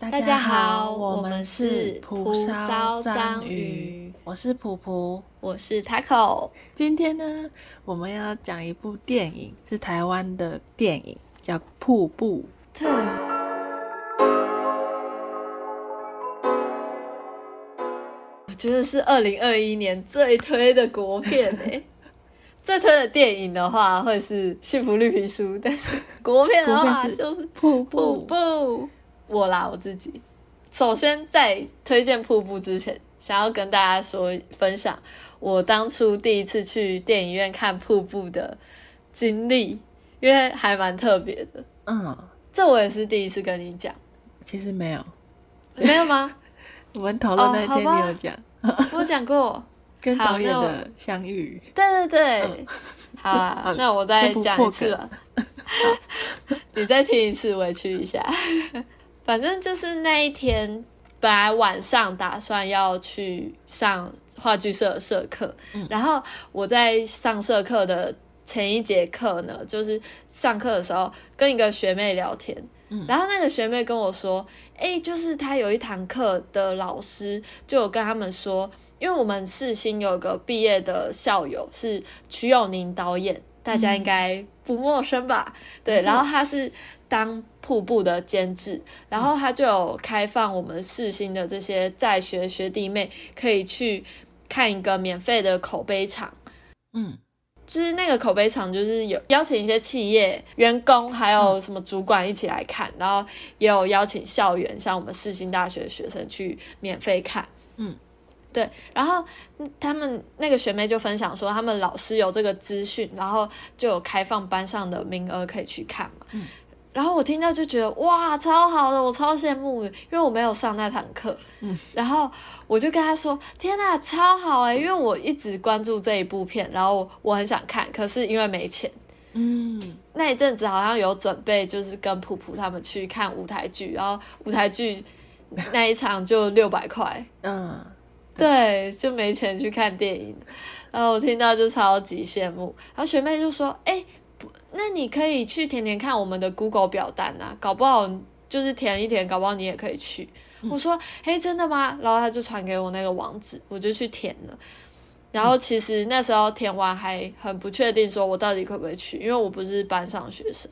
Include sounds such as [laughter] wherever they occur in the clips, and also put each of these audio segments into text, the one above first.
大大家好我我们是是蒲蒲烧章鱼鱼，我是蒲蒲。我是 Taco，今天呢，我们要讲一部电影，是台湾的电影，叫《瀑布》。特我觉得是二零二一年最推的国片诶、[laughs] 最推的电影的话会是《幸福绿皮书》，但是国片的话就是瀑瀑布。我啦，我自己。首先在推荐瀑布之前，想要跟大家说分享我当初第一次去电影院看瀑布的经历，因为还蛮特别的。嗯，这我也是第一次跟你讲，其实没有，没有吗？[laughs] 我们讨论那一天你有讲，我讲过。[laughs] 跟导演的相遇。对对对，好 [laughs] 啊，那我再讲一次吧。你再听一次，委屈一下。反正就是那一天，本来晚上打算要去上话剧社的社课，然后我在上社课的前一节课呢，就是上课的时候跟一个学妹聊天，然后那个学妹跟我说，哎、就是她有一堂课的老师就有跟他们说，因为我们世新有个毕业的校友是曲友宁导演，大家应该不陌生吧？对，然后他是当瀑布的监制，然后他就有开放我们世新的这些在学学弟妹可以去看一个免费的口碑场。嗯，就是那个口碑场，就是有邀请一些企业员工，还有什么主管一起来看，然后也有邀请校园，像我们世新大学的学生去免费看。嗯，对。然后嗯他们那个学妹就分享说，他们老师有这个资讯，然后就有开放班上的名额可以去看嘛。嗯然后我听到就觉得哇，超好的，我超羡慕的，因为我没有上那堂课。嗯，然后我就跟他说：“天呐，超好哎！”因为我一直关注这一部片，然后我很想看，可是因为没钱，嗯，那一阵子好像有准备，就是跟普普他们去看舞台剧，然后舞台剧那一场就六百块，嗯，对，就没钱去看电影。然后我听到就超级羡慕，然后学妹就说：“哎、不那你可以去填填看我们的 Google 表单啊，搞不好就是填一填，搞不好你也可以去。我说：“嘿，真的吗？”然后他就传给我那个网址，我就去填了。然后其实那时候填完还很不确定，说我到底可不可以去，因为我不是班上学生。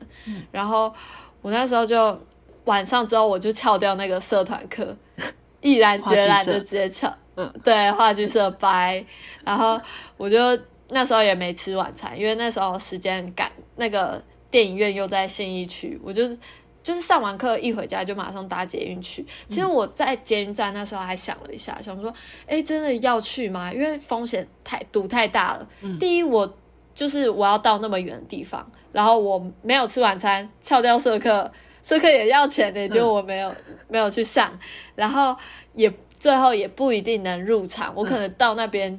然后我那时候就晚上之后我就翘掉那个社团课，[laughs] 毅然决然的直接翘。嗯对，话剧社掰，然后我就那时候也没吃晚餐，因为那时候时间很赶，那个电影院又在信义区，我就就是上完课一回家就马上搭捷运去。其实我在捷运站那时候还想了一下，想说，哎，真的要去吗？因为风险太赌太大了。第一，我就是我要到那么远的地方，然后我没有吃晚餐，翘掉社课，社课也要钱的，结果我没有、没有去上，然后也最后也不一定能入场，我可能到那边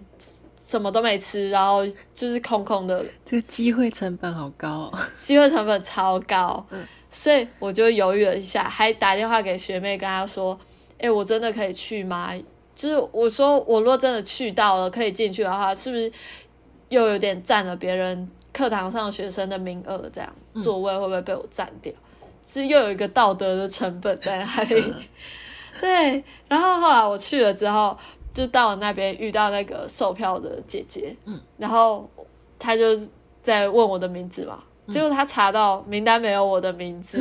什么都没吃，然后就是空空的，这个机会成本好高哦。机会成本超高，[laughs] 所以我就犹豫了一下，还打电话给学妹跟她说：“哎、我真的可以去吗？”就是我说，我若真的去到了可以进去的话，是不是又有点占了别人课堂上学生的名额？这样座位会不会被我占掉？是又有一个道德的成本在那里。[laughs] 对，然后后来我去了之后，就到了那边遇到那个售票的姐姐，嗯，然后她就在问我的名字嘛，结果她查到名单没有我的名字，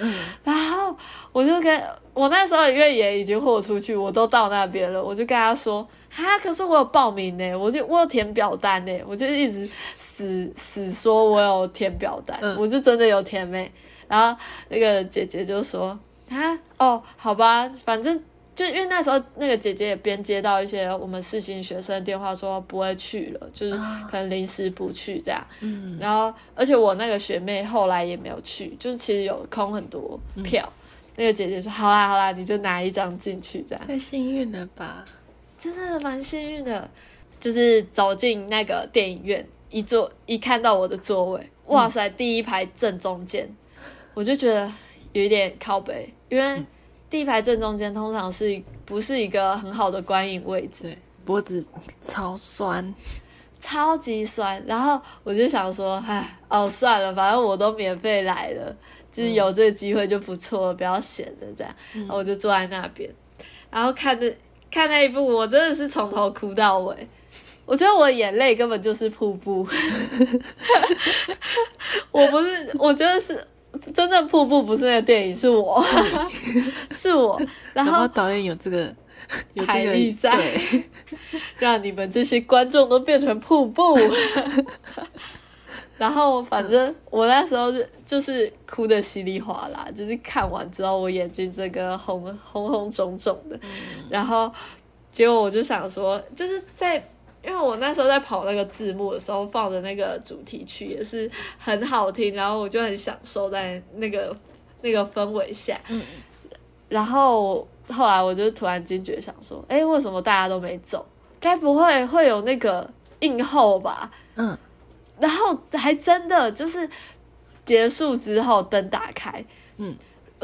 嗯，[laughs] 然后我就跟我那时候因为也已经豁出去，我都到那边了，我就跟她说，哈，可是我有报名呢，我就我有填表单呢，我就一直死死说我有填表单，嗯。我就真的有填没，然后那个姐姐就说，啊，哦，好吧，反正就因为那时候那个姐姐也边接到一些我们世新学生的电话，说不会去了，就是可能临时不去这样。嗯，然后而且我那个学妹后来也没有去，就是其实有空很多票。那个姐姐说：“好啦好啦，你就拿一张进去，这样太幸运了吧？真的蛮幸运的。”就是走进那个电影院，一坐一看到我的座位，哇塞，第一排正中间，我就觉得有一点靠北，因为第一排正中间通常是不是一个很好的观影位置，对，脖子超酸。超级酸。然后我就想说，唉，哦，算了，反正我都免费来了，就是有这个机会就不错了，不要闲着这样。然后我就坐在那边，然后看那看那一部，我真的是从头哭到尾。我觉得我眼泪根本就是瀑布，[laughs] 我不是，我觉得是真正瀑布不是那个电影，是我，是。[laughs] 我。然后导演有这个 [laughs] 海力在，[laughs] 让你们这些观众都变成瀑布。然后反正我那时候就就是哭的稀里哗啦，就是看完之后我眼睛这个红红红肿肿的，然后结果我就想说，就是在因为我那时候在跑那个字幕的时候放的那个主题曲也是很好听，然后我就很享受在那个那个氛围下，嗯。然后后来我就突然惊觉想说，哎，为什么大家都没走？该不会会有那个映后吧？嗯，然后还真的就是结束之后灯打开，嗯，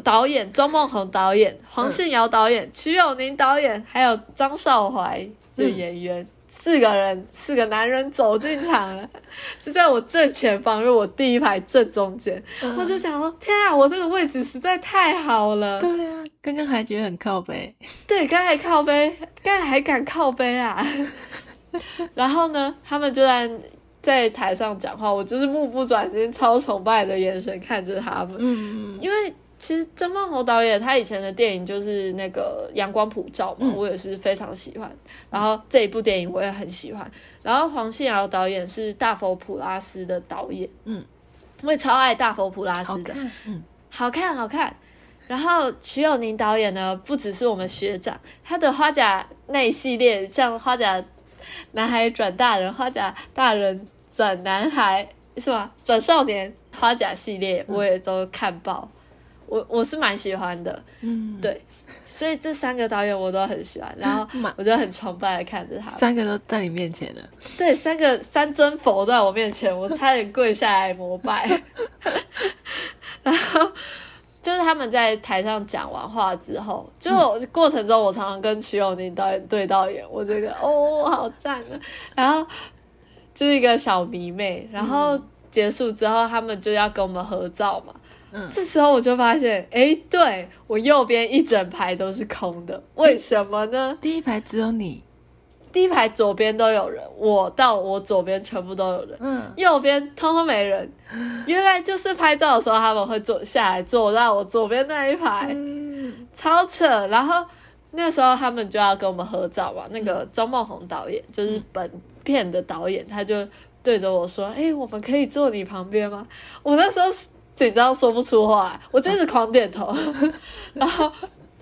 导演周梦红导演、黄信尧导演、瞿友宁导演，还有张少怀这演员。四个人，四个男人走进场了，[laughs] 就在我正前方，因为我第一排正中间，我就想说，天啊，我这个位置实在太好了。对啊，刚刚还觉得很靠背，对，刚才靠背，刚才还敢靠背啊？[laughs] 然后呢，他们就在在台上讲话，我就是目不转睛、超崇拜的眼神看着他们。因为其实曾梦红导演他以前的电影就是那个《阳光普照》嘛，嗯我也是非常喜欢。然后这一部电影我也很喜欢。然后黄信尧导演是大佛普拉斯的导演，嗯，我也超爱大佛普拉斯的。好看，嗯好看，好看。然后徐友宁导演呢，不只是我们学长，他的花甲那一系列，像花甲男孩转大人、花甲大人转男孩是吗？转少年花甲系列我也都看爆，我我是蛮喜欢的，嗯，对，所以这三个导演我都很喜欢，然后蛮我就很崇拜的看着他，三个都在你面前了，对，三个三尊佛在我面前，我差点跪下来膜拜。[laughs] 然后就是他们在台上讲完话之后，就过程中我常常跟曲友宁导演对导演，我这个 [laughs] 哦好赞啊！然后就是一个小迷妹，然后结束之后他们就要跟我们合照嘛。嗯这时候我就发现，哎，对我右边一整排都是空的，为什么呢？[laughs] 第一排只有你，第一排左边都有人，我到我左边全部都有人，嗯右边通通没人。原来就是拍照的时候他们会坐下来坐到我左边那一排，嗯超扯。然后那时候他们就要跟我们合照嘛，那个张梦红导演就是本片的导演，他就对着我说：“哎、我们可以坐你旁边吗？”我那时候紧张说不出话，我真是狂点头。[laughs] 然后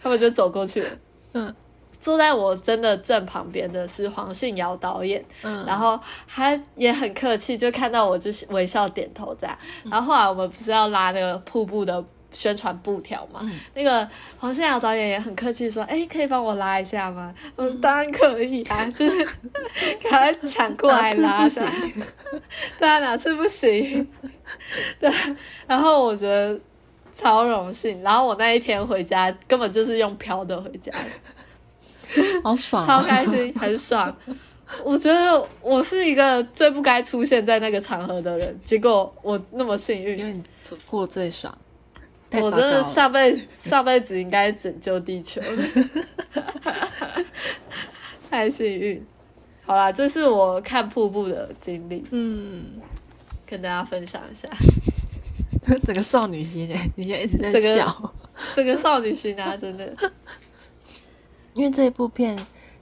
他们就走过去了。嗯坐在我真的正旁边的是黄信尧导演，嗯，然后他也很客气，就看到我就是微笑点头这样。然后后来我们不是要拉那个瀑布的宣传布条嘛？嗯那个黄信尧导演也很客气说：“哎，可以帮我拉一下吗？”嗯，当然可以啊，[laughs] 就是赶快抢过来拉哪次不的。[laughs] 对啊，哪次不行？[laughs] 对，然后我觉得超荣幸。然后我那一天回家根本就是用飘的回家的。好爽、超哦，开心，很爽。我觉得我是一个最不该出现在那个场合的人，结果我那么幸运，因为你过最爽，太我真的糟糕了上辈上辈子应该拯救地球，太幸运。好啦，这是我看瀑布的经历，嗯，跟大家分享一下。[laughs] 整个少女心哎，你现在一直在这个笑，这个少女心啊，真的，[laughs] 因为这一部片。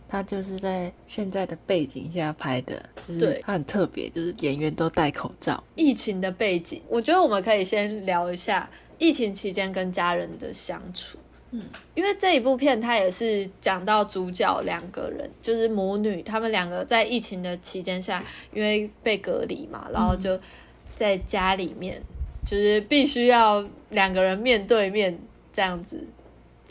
它就是在现在的背景下拍的，就是对它很特别，就是演员都戴口罩。疫情的背景，我觉得我们可以先聊一下疫情期间跟家人的相处。嗯，因为这一部片它也是讲到主角两个人，就是母女，他们两个在疫情的期间下，因为被隔离嘛，然后就在家里面，就是必须要两个人面对面这样子，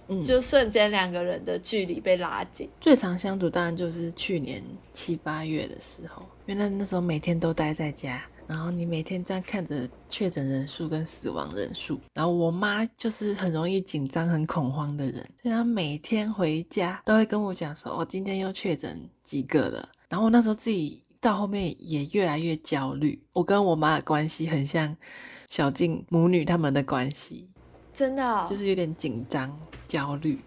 嗯，就瞬间两个人的距离被拉近。最常相处当然就是去年七八月的时候，因为那那时候每天都待在家，然后你每天这样看着确诊人数跟死亡人数，然后我妈就是很容易紧张、很恐慌的人，所以她每天回家都会跟我讲说：“我、哦、今天又确诊几个了。”然后我那时候自己到后面也越来越焦虑。我跟我妈的关系很像小静母女他们的关系，真的哦、就是有点紧张、焦虑，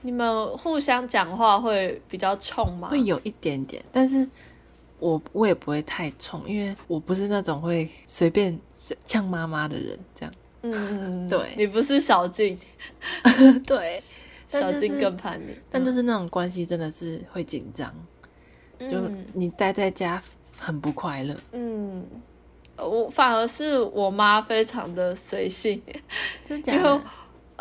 你们互相讲话会比较冲吗？会有一点点，但是我我也不会太冲，因为我不是那种会随便呛妈妈的人，这样。嗯嗯嗯，对你不是小静，[laughs] 对，小静更叛逆，但就是那种关系真的是会紧张，就嗯你待在家很不快乐，嗯，我反而是我妈非常的随性，真假因为的？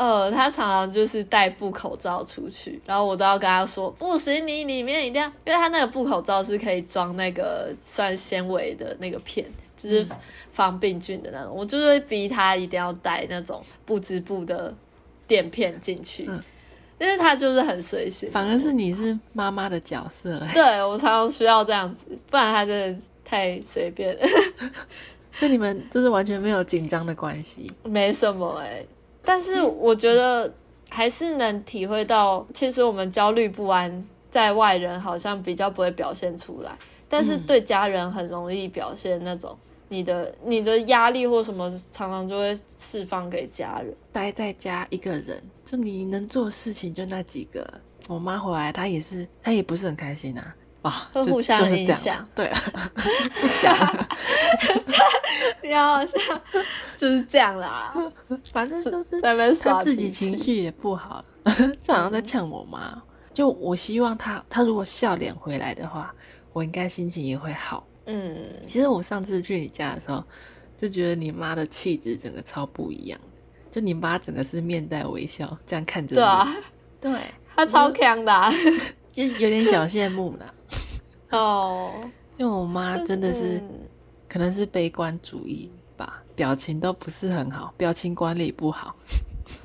呃，他常常就是戴布口罩出去，然后我都要跟他说，不行，你里面一定要，因为他那个布口罩是可以装那个算纤维的那个片，就是防病菌的那种，我就是会逼他一定要带那种不织布的垫片进去，嗯。因为他就是很随性，反而是你是妈妈的角色、欸，对我常常需要这样子，不然他真的太随便，[laughs] 就你们就是完全没有紧张的关系。没什么哎、但是我觉得还是能体会到，其实我们焦虑不安，在外人好像比较不会表现出来，但是对家人很容易表现那种你的你的压力或什么，常常就会释放给家人。待在家一个人，就你能做的事情就那几个。我妈回来，她也是，她也不是很开心啊。啊，就会互相就是这样影响嘛。对啊，[laughs] 不讲了，[laughs] 你好像就是这样啦，[laughs] 反正就是在那边耍她自己情绪也不好，这好像在呛我妈。就我希望她，她如果笑脸回来的话，我应该心情也会好。嗯，其实我上次去你家的时候，就觉得你妈的气质整个超不一样的，就你妈整个是面带微笑这样看着你，对啊，对，他超强的啊、就有点小羡慕啦。哦，因为我妈真的是、嗯可能是悲观主义吧，表情都不是很好，表情管理不好，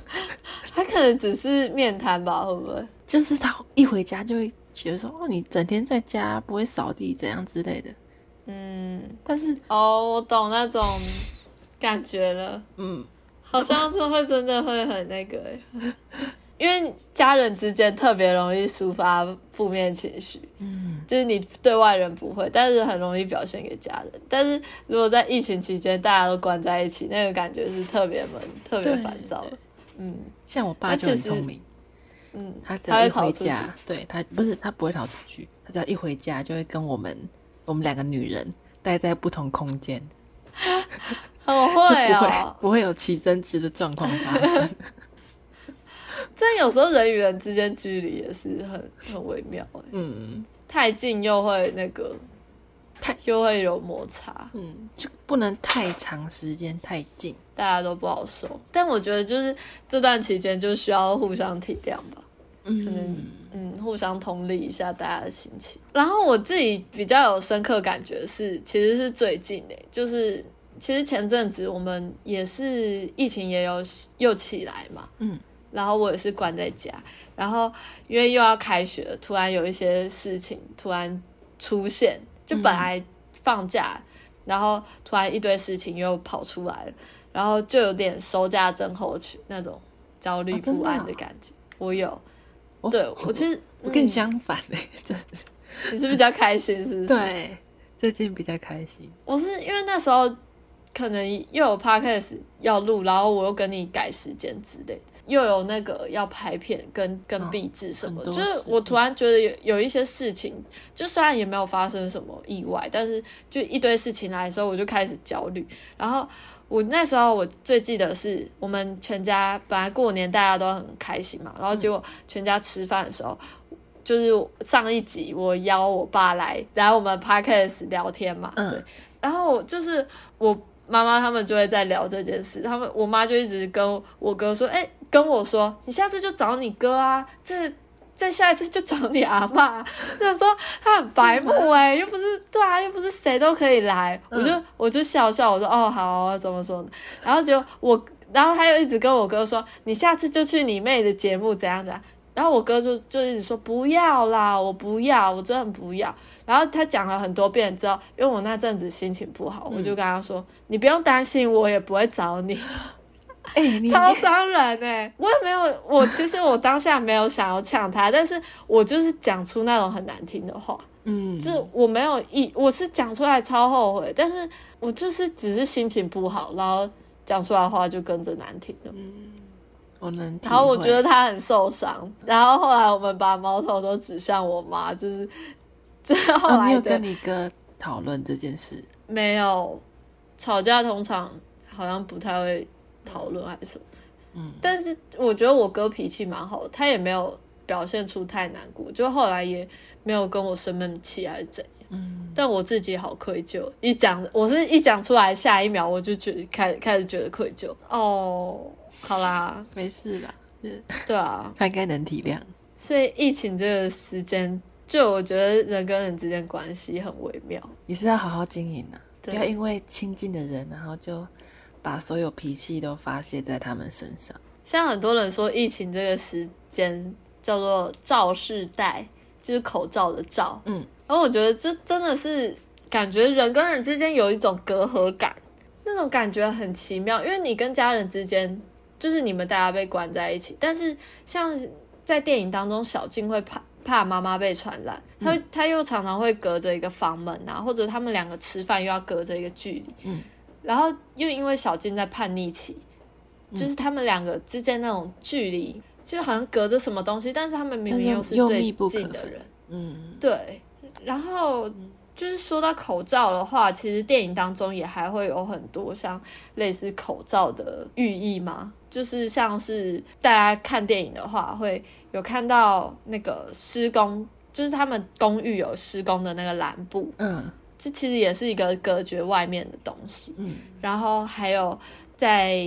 [laughs] 她可能只是面瘫吧，会不会？就是她一回家就会觉得说，哦，你整天在家不会扫地怎样之类的。嗯，但是，哦，我懂那种感觉了。嗯，好像是会真的会很那个欸，[laughs] 因为家人之间特别容易抒发负面情绪，嗯，就是你对外人不会，但是很容易表现给家人。但是如果在疫情期间大家都关在一起，那个感觉是特别闷、特别对烦躁的。嗯像我爸就很聪明，嗯，他只要一回家，对他不是他不会逃出去，他只要一回家就会跟我们我们两个女人待在不同空间，[laughs] 很 [laughs] 就会不会哦。不会有起争执的状况发生。[laughs] 这有时候人与人之间距离也是很很微妙欸，嗯太近又会那个，太又会有摩擦。嗯，就不能太长时间太近。大家都不好受。但我觉得就是这段期间就需要互相体谅吧，嗯，可能嗯，互相同理一下大家的心情。然后我自己比较有深刻感觉是，其实是最近诶、就是其实前阵子我们也是疫情也有又起来嘛，嗯，然后我也是关在家，然后因为又要开学了，突然有一些事情突然出现，就本来放假，然后突然一堆事情又跑出来了，然后就有点收假症候群那种焦虑不安哦的感觉。我有，我对我其实我跟你嗯相反哎、[laughs] 真的你是比较开心，是不是？，对，最近比较开心。我是因为那时候可能又有 podcast 要录，然后我又跟你改时间之类的，又有那个要拍片跟跟哦壁纸什么，就是我突然觉得有有一些事情，就虽然也没有发生什么意外，但是就一堆事情来的时候，我就开始焦虑，然后。我那时候我最记得是我们全家本来过年大家都很开心嘛，然后结果全家吃饭的时候，就是上一集我邀我爸来来我们 podcast 聊天嘛，嗯。对，然后就是我妈妈他们就会在聊这件事，他们我妈就一直跟我哥说，哎、跟我说你下次就找你哥啊，这再下一次就找你阿妈，就是说他很白目哎、又不是对啊，又不是谁都可以来，我就我就笑笑，我说哦好啊怎么说呢？然后就我，然后他又一直跟我哥说，你下次就去你妹的节目怎样怎样。然后我哥就就一直说不要啦，我不要，我真的不要。然后他讲了很多遍之后，因为我那阵子心情不好，我就跟他说：“你不用担心，我也不会找你。[laughs] ”哎、你超伤人哎、[laughs] 我也没有，我其实我当下没有想要呛他，但是我就是讲出那种很难听的话，嗯，就是我没有意，我是讲出来超后悔，但是我就是只是心情不好，然后讲出来的话就跟着难听了。我能。然后我觉得他很受伤，然后后来我们把矛头都指向我妈，就是，[laughs] 就是后哦，你有、跟你哥讨论这件事？没有吵架，通常好像不太会讨论还是什么。嗯，但是我觉得我哥脾气蛮好的，他也没有表现出太难过，就后来也没有跟我生闷气还是怎样。嗯，但我自己好愧疚，一讲我是一讲出来，下一秒我就觉得开开始觉得愧疚。哦，好啦，[laughs] 没事啦，对啊，[laughs] 他应该能体谅。所以疫情这个时间，就我觉得人跟人之间关系很微妙。也是要好好经营啊，不要因为亲近的人，然后就把所有脾气都发泄在他们身上。像很多人说，疫情这个时间叫做“罩世代”，就是口罩的罩。嗯，然后我觉得这真的是感觉人跟人之间有一种隔阂感，那种感觉很奇妙。因为你跟家人之间，就是你们大家被关在一起，但是像在电影当中，小静会怕怕妈妈被传染，她会她又常常会隔着一个房门啊，或者他们两个吃饭又要隔着一个距离。嗯，然后又因为小静在叛逆期，嗯就是他们两个之间那种距离，就好像隔着什么东西，但是他们明明又是最近的人。嗯，对，然后就是说到口罩的话，其实电影当中也还会有很多像类似口罩的寓意嘛，就是像是大家看电影的话，会有看到那个施工，就是他们公寓有施工的那个蓝布，嗯就其实也是一个隔绝外面的东西。嗯然后还有在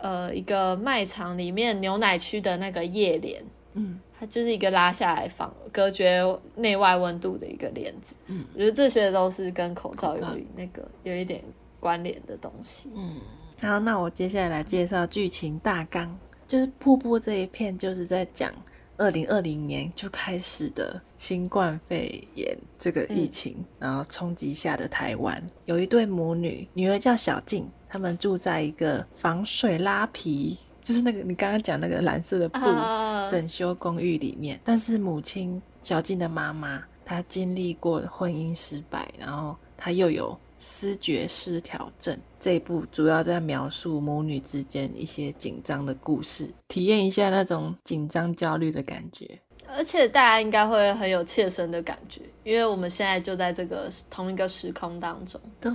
呃一个卖场里面牛奶区的那个夜帘，嗯，它就是一个拉下来放隔绝内外温度的一个帘子。嗯，我觉得这些都是跟口罩有那个有一点关联的东西。嗯好，那我接下来来介绍剧情大纲，就是瀑布这一片，就是在讲二零二零年就开始的新冠肺炎这个疫情，然后冲击下的台湾，有一对母女，女儿叫小静，他们住在一个防水拉皮，就是那个你刚刚讲那个蓝色的布。啊，整修公寓里面，但是母亲小静的妈妈，她经历过婚姻失败，然后她又有思觉失调症。这一部主要在描述母女之间一些紧张的故事，体验一下那种紧张焦虑的感觉。而且大家应该会很有切身的感觉，因为我们现在就在这个同一个时空当中。对，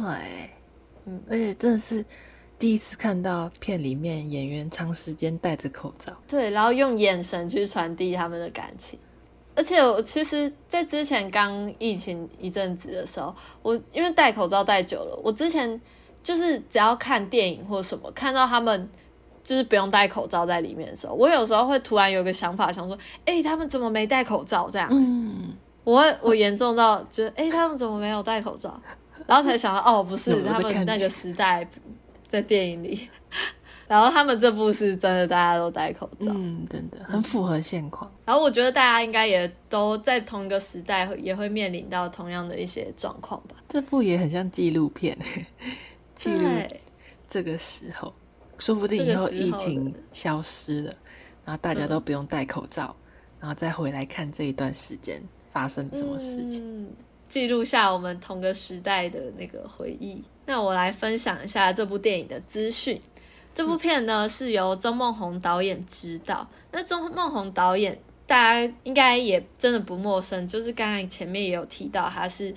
嗯，而且真的是第一次看到片里面演员长时间戴着口罩。对，然后用眼神去传递他们的感情。而且我其实，在之前刚疫情一阵子的时候，我因为戴口罩戴久了，我之前就是只要看电影或什么，看到他们就是不用戴口罩在里面的时候，我有时候会突然有个想法，想说，哎、他们怎么没戴口罩？这样，嗯，我我严重到觉得，哎、他们怎么没有戴口罩？然后才想到，哦，不是，他们那个时代在电影里，然后他们这部是真的，大家都戴口罩。嗯，真的很符合现况。然后我觉得大家应该也都在同一个时代，也会面临到同样的一些状况吧。这部也很像纪录片，记录，这个时候，说不定以后疫情消失了，然后大家都不用戴口罩，然后再回来看这一段时间发生什么事情。嗯，记录下我们同个时代的那个回忆。那我来分享一下这部电影的资讯。这部片呢是由钟梦宏导演执导。那钟梦宏导演大家应该也真的不陌生，就是刚才前面也有提到，他是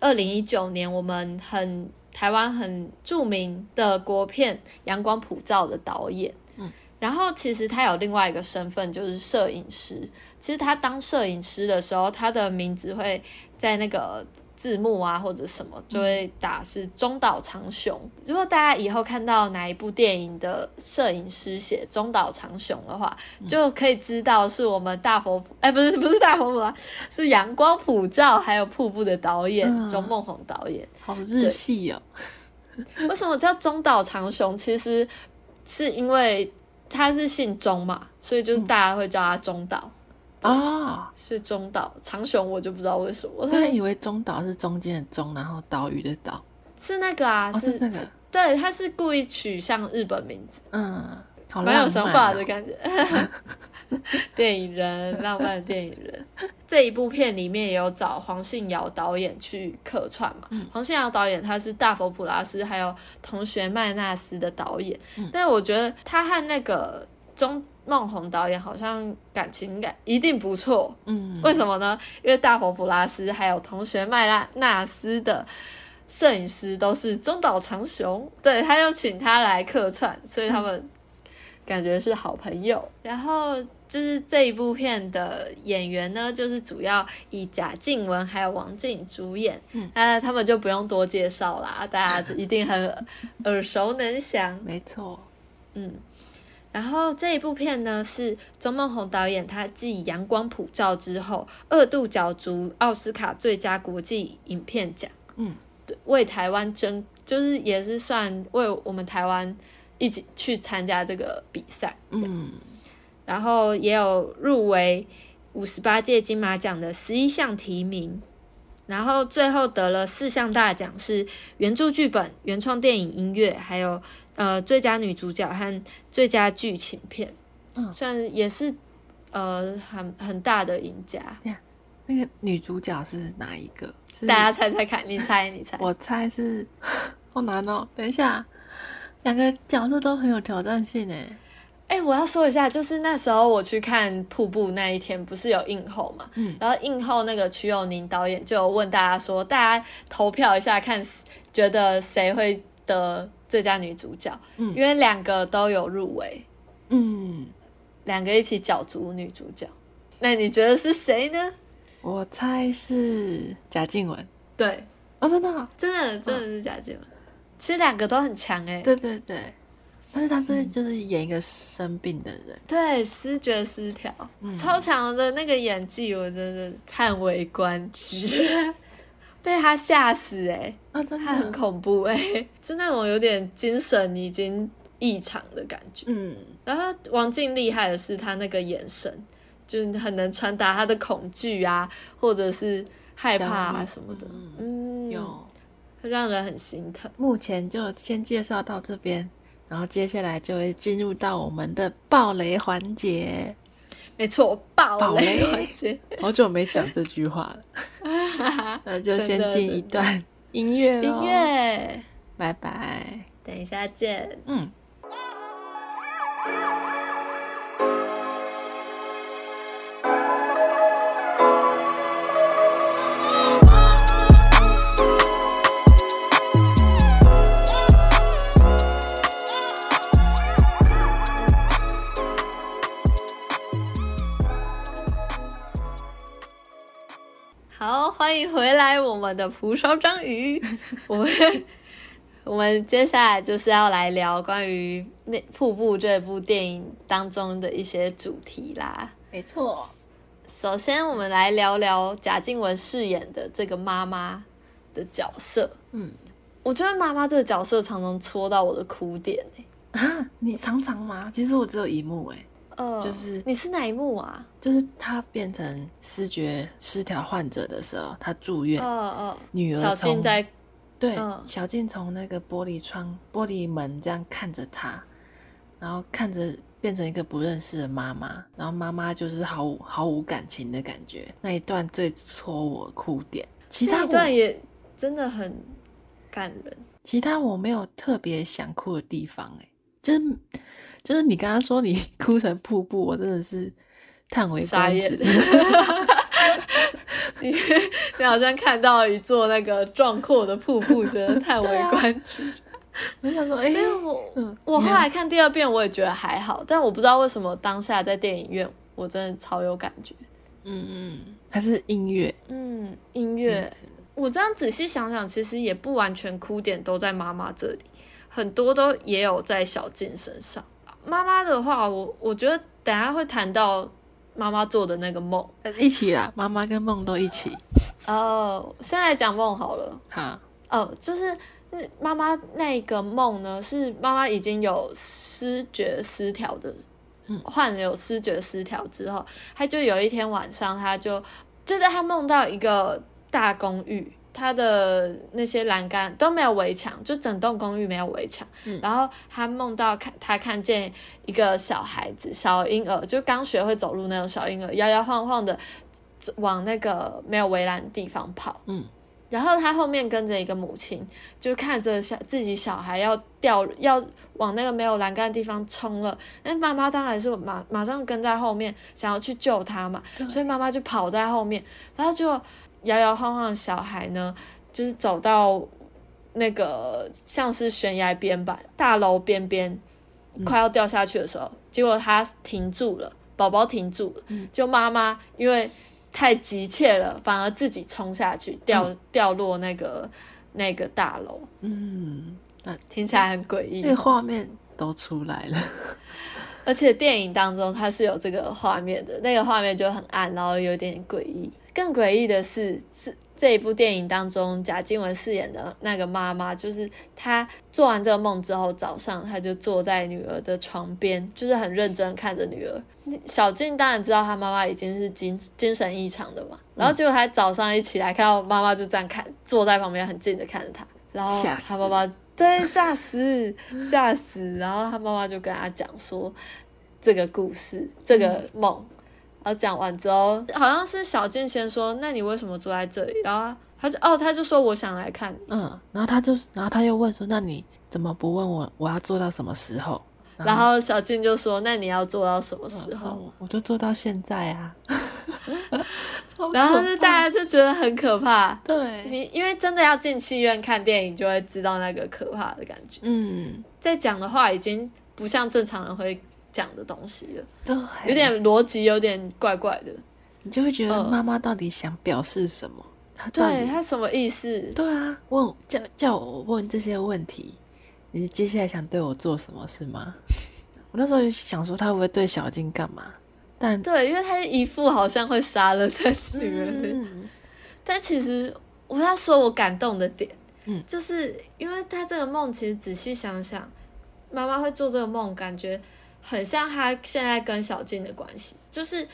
二零一九年我们很台湾很著名的国片《阳光普照》的导演。嗯，然后其实他有另外一个身份，就是摄影师。其实他当摄影师的时候，他的名字会在那个字幕啊或者什么就会打是中岛长雄。如果大家以后看到哪一部电影的摄影师写中岛长雄的话，就可以知道是我们大佛普，哎，不是不是大佛普啊，是阳光普照还有瀑布的导演嗯钟梦宏导演。好日系哦，为什么叫中岛长雄？其实是因为他是姓钟嘛，所以就是大家会叫他中岛。啊，是中岛长雄，我就不知道为什么。我刚才以为中岛是中间的中，然后岛屿的岛，是那个啊，哦是那个对，他是故意取像日本名字，嗯，好蛮有想法的哦感觉。[laughs] 电影人，浪漫的电影人。[laughs] 这一部片里面也有找黄信尧导演去客串嘛。黄信尧导演他是大佛普拉斯还有同学麦纳斯的导演，但是我觉得他和那个钟孟宏导演好像感情感一定不错。嗯，为什么呢？因为大佛普拉斯还有同学麦拉纳斯的摄影师都是中岛长雄，对他又请他来客串，所以他们感觉是好朋友。然后就是这一部片的演员呢，就是主要以贾静雯还有王静主演，嗯，那他们就不用多介绍啦，大家一定很耳熟能详。没错，嗯，然后这一部片呢是钟梦宏导演，他继《阳光普照》之后，二度角逐奥斯卡最佳国际影片奖，嗯，对，为台湾争，就是也是算为我们台湾一起去参加这个比赛，嗯，然后也有入围五十八届金马奖的十一项提名，然后最后得了四项大奖，是原著剧本、原创电影音乐，还有呃最佳女主角和最佳剧情片，嗯算也是呃很很大的赢家。那个女主角是哪一个？大家猜猜看，你猜你猜？我猜是，[laughs] 好难哦。等一下，两个角色都很有挑战性诶。哎、我要说一下，就是那时候我去看瀑布那一天，不是有映后嘛？嗯然后映后那个瞿友宁导演就有问大家说，大家投票一下，看觉得谁会得最佳女主角？嗯因为两个都有入围，嗯，两个一起角逐女主角。那你觉得是谁呢？我猜是贾静雯。对，哦，真的哦、真的真的是贾静雯。其实两个都很强哎、对对对，但是他是就是演一个生病的人。对，失觉失调，超强的那个演技，我真的叹为观止，被他吓死哎、啊，真他很。恐怖哎、[laughs] 就那种有点精神已经异常的感觉。嗯，然后王静厉害的是他那个眼神，就是很能传达他的恐惧啊，或者是害怕啊什么的，嗯，有。让人很心疼。目前就先介绍到这边，然后接下来就会进入到我们的暴雷环节。没错，爆爆雷雷环节，好久没讲这句话了，[laughs] 那就先进一段音乐音咯，乐，拜拜。等一下见。嗯。们的蒲烧章鱼。[laughs] 我们我们接下来就是要来聊关于那《瀑布》这部电影当中的一些主题啦。没错，首先，我们来聊聊贾静雯饰演的这个妈妈的角色。嗯，我觉得妈妈这个角色常常戳到我的哭点、欸、啊，你常常吗？其实我只有一幕哎，呃，就是你是哪一幕啊？就是他变成视觉失调患者的时候，他住院，呃呃，女儿小静从在对，嗯小静从那个玻璃窗、玻璃门这样看着他，然后看着变成一个不认识的妈妈，然后妈妈就是毫无毫无感情的感觉，那一段最戳我哭点。其他段也真的很感人。其他我没有特别想哭的地方、欸，就是就是你刚刚说你 [laughs] 哭成瀑布，我真的是叹为观止。[laughs] 你你好像看到一座那个壮阔的瀑布，觉得叹为 [laughs] 观止。我想说，哎、没有我，嗯，我后来看第二遍，我也觉得还好，但我不知道为什么当下在电影院，我真的超有感觉。嗯嗯，还是音乐，嗯，音乐，我这样仔细想想，其实也不完全哭点都在妈妈这里，很多都也有在小静身上。妈妈的话，我我觉得等下会谈到妈妈做的那个梦。呃一起啦，妈妈跟梦都一起。哦，先来讲梦好了。好，哦，就是嗯妈妈那个梦呢，是妈妈已经有失觉失调的，嗯患有失觉失调之后，她就有一天晚上，她就就在她梦到一个大公寓，它的那些栏杆都没有围墙，就整栋公寓没有围墙。嗯。然后他梦到看他看见一个小孩子，小婴儿，就刚学会走路那种小婴儿，摇摇晃晃的往那个没有围栏的地方跑。嗯，然后他后面跟着一个母亲，就看着小自己小孩要掉要往那个没有栏杆的地方冲了，那妈妈当然是马马上跟在后面，想要去救他嘛，所以妈妈就跑在后面，然后就摇摇晃晃的小孩呢，就是走到那个像是悬崖边吧，大楼边边快要掉下去的时候，结果他停住了，宝宝停住了，嗯就妈妈因为太急切了，反而自己冲下去，掉、掉落那个那个大楼，嗯，那 [laughs] 听起来很诡异那。个画面都出来了。[laughs] 而且电影当中它是有这个画面的，那个画面就很暗，然后有点诡异。更诡异的是，是这一部电影当中贾静雯饰演的那个妈妈，就是她做完这个梦之后，早上她就坐在女儿的床边，就是很认真看着女儿。小静当然知道她妈妈已经是精精神异常的嘛，然后结果她早上一起来看到妈妈就这样看，坐在旁边很近的看着她，然后吓她妈妈对吓死吓死，然后她妈妈就跟她讲说这个故事这个梦，然后讲完之后，好像是小静先说，那你为什么坐在这里？然后他就哦，他就说我想来看你，嗯，然后他就，然后他又问说：“那你怎么不问我我要做到什么时候？”然后小静就说，那你要做到什么时候？我我就做到现在啊。[laughs] 然后就大家就觉得很可怕。对，你因为真的要进戏院看电影，就会知道那个可怕的感觉。嗯，在讲的话已经不像正常人会讲的东西了，对，有点逻辑有点怪怪的。你就会觉得嗯妈妈到底想表示什么？她到对底他什么意思？对啊，问叫叫我问这些问题，你接下来想对我做什么是吗？我那时候就想说他会不会对小静干嘛，但对，因为他一副好像会杀了他女儿但其实我要说，我感动的点，嗯就是因为他这个梦，其实仔细想想，妈妈会做这个梦，感觉很像他现在跟小静的关系，就是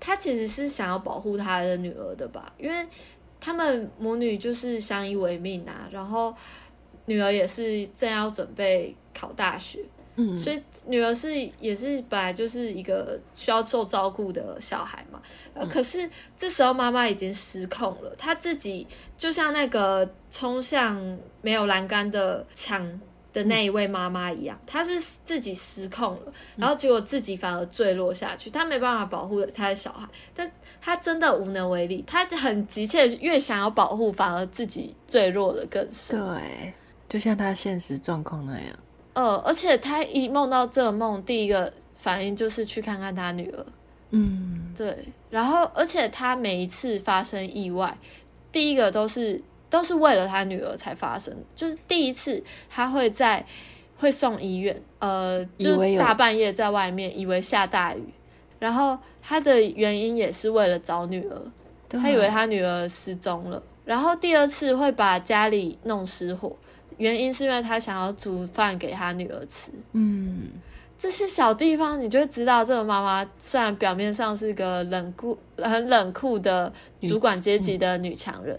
他其实是想要保护他的女儿的吧，因为他们母女就是相依为命啊，然后女儿也是正要准备考大学，嗯，所以女儿是也是本来就是一个需要受照顾的小孩嘛，呃可是这时候妈妈已经失控了，她自己就像那个冲向没有栏杆的墙的那一位妈妈一样，她是自己失控了，然后结果自己反而坠落下去，她没办法保护她的小孩，但她真的无能为力，她很急切越想要保护，反而自己坠落的更深。对，就像她现实状况那样，呃，而且她一梦到这个梦，第一个反应就是去看看她女儿。嗯，对，然后而且她每一次发生意外，第一个都是都是为了他女儿才发生，就是第一次他会在会送医院，呃，就是大半夜在外面，以为下大雨，然后他的原因也是为了找女儿，他以为他女儿失踪了，然后第二次会把家里弄失火，原因是因为他想要煮饭给他女儿吃。嗯，这些小地方，你就会知道这个妈妈虽然表面上是个冷酷、很冷酷的主管阶级的女强人，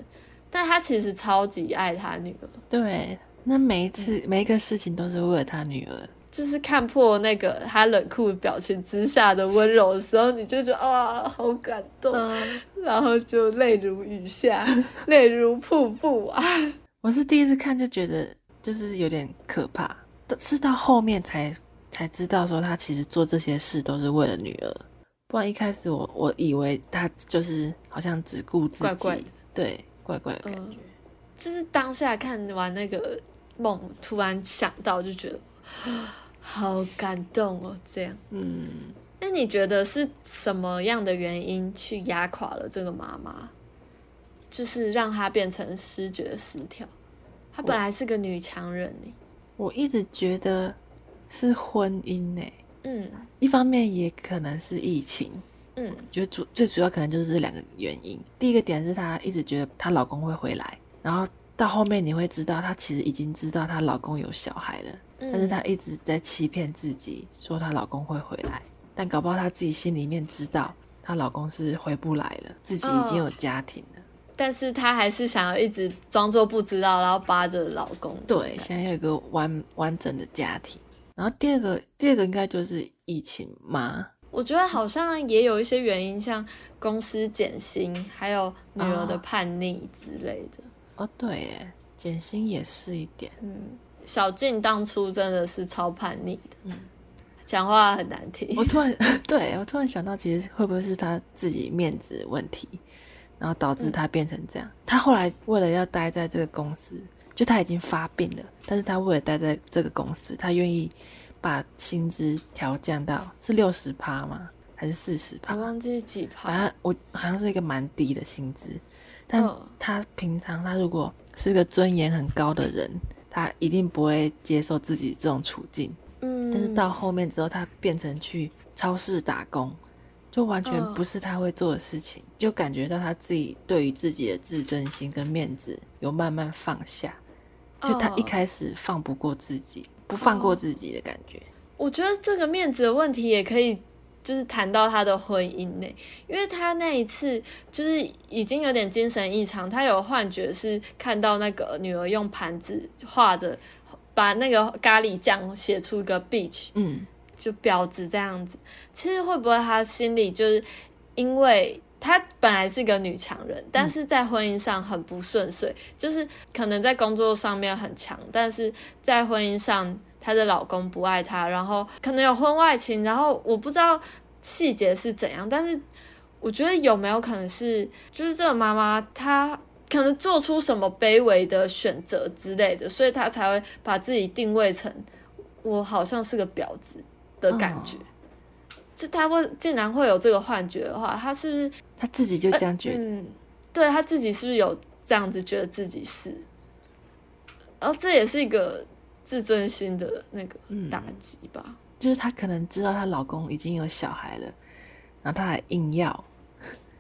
但他其实超级爱他女儿，对，那每一嗯次、每一个事情都是为了他女儿，就是看破那个他冷酷表情之下的温柔的时候，你就觉得啊，好感动，嗯，然后就泪如雨下，[laughs] 泪如瀑布啊。我是第一次看就觉得就是有点可怕，是到后面才才知道说他其实做这些事都是为了女儿，不然一开始我我以为他就是好像只顾自己，怪怪的。对，怪怪的感觉。就是当下看完那个梦，突然想到，就觉得 [gasps] 好感动哦，这样。嗯，那你觉得是什么样的原因去压垮了这个妈妈，就是让她变成失觉失调？她本来是个女强人呢。我一直觉得是婚姻呢、嗯一方面也可能是疫情，嗯觉得主最主要可能就是这两个原因。第一个点是她一直觉得她老公会回来，然后到后面你会知道她其实已经知道她老公有小孩了，嗯，但是她一直在欺骗自己，说她老公会回来，但搞不好她自己心里面知道她老公是回不来了，自己已经有家庭了。但是她还是想要一直装作不知道，然后扒着老公。对，现在有一个完完整的家庭。然后第二个，第二个应该就是疫情嘛。我觉得好像也有一些原因，像公司减薪，还有女儿的叛逆之类的。哦，对，耶，减薪也是一点。嗯，小静当初真的是超叛逆的，嗯，讲话很难听。我突然，[laughs] 对我突然想到，其实会不会是他自己面子问题，然后导致他变成这样？他后来为了要待在这个公司，就他已经发病了，但是他为了待在这个公司，他愿意。把薪资调降到是六十趴吗？还是四十趴？我忘记几趴。反正我好像是一个蛮低的薪资，但他平常他如果是个尊严很高的人，他一定不会接受自己这种处境。嗯。但是到后面之后，他变成去超市打工，就完全不是他会做的事情，就感觉到他自己对于自己的自尊心跟面子有慢慢放下。就他一开始放不过自己。不放过自己的感觉，我觉得这个面子的问题也可以，就是谈到他的婚姻呢，因为他那一次就是已经有点精神异常，他有幻觉是看到那个女儿用盘子画着，把那个咖喱酱写出一个 beach，嗯，就婊子这样子。其实会不会他心里就是因为他本来是个女强人，但是在婚姻上很不顺遂，就是可能在工作上面很强，但是在婚姻上她的老公不爱她，然后可能有婚外情，然后我不知道细节是怎样，但是我觉得有没有可能是，就是这个妈妈她可能做出什么卑微的选择之类的，所以她才会把自己定位成我好像是个婊子的感觉。就他会竟然会有这个幻觉的话，他是不是他自己就这样觉得？嗯，对他自己是不是有这样子觉得自己是？然后这也是一个自尊心的那个打击吧。就是她可能知道她老公已经有小孩了，然后她还硬要，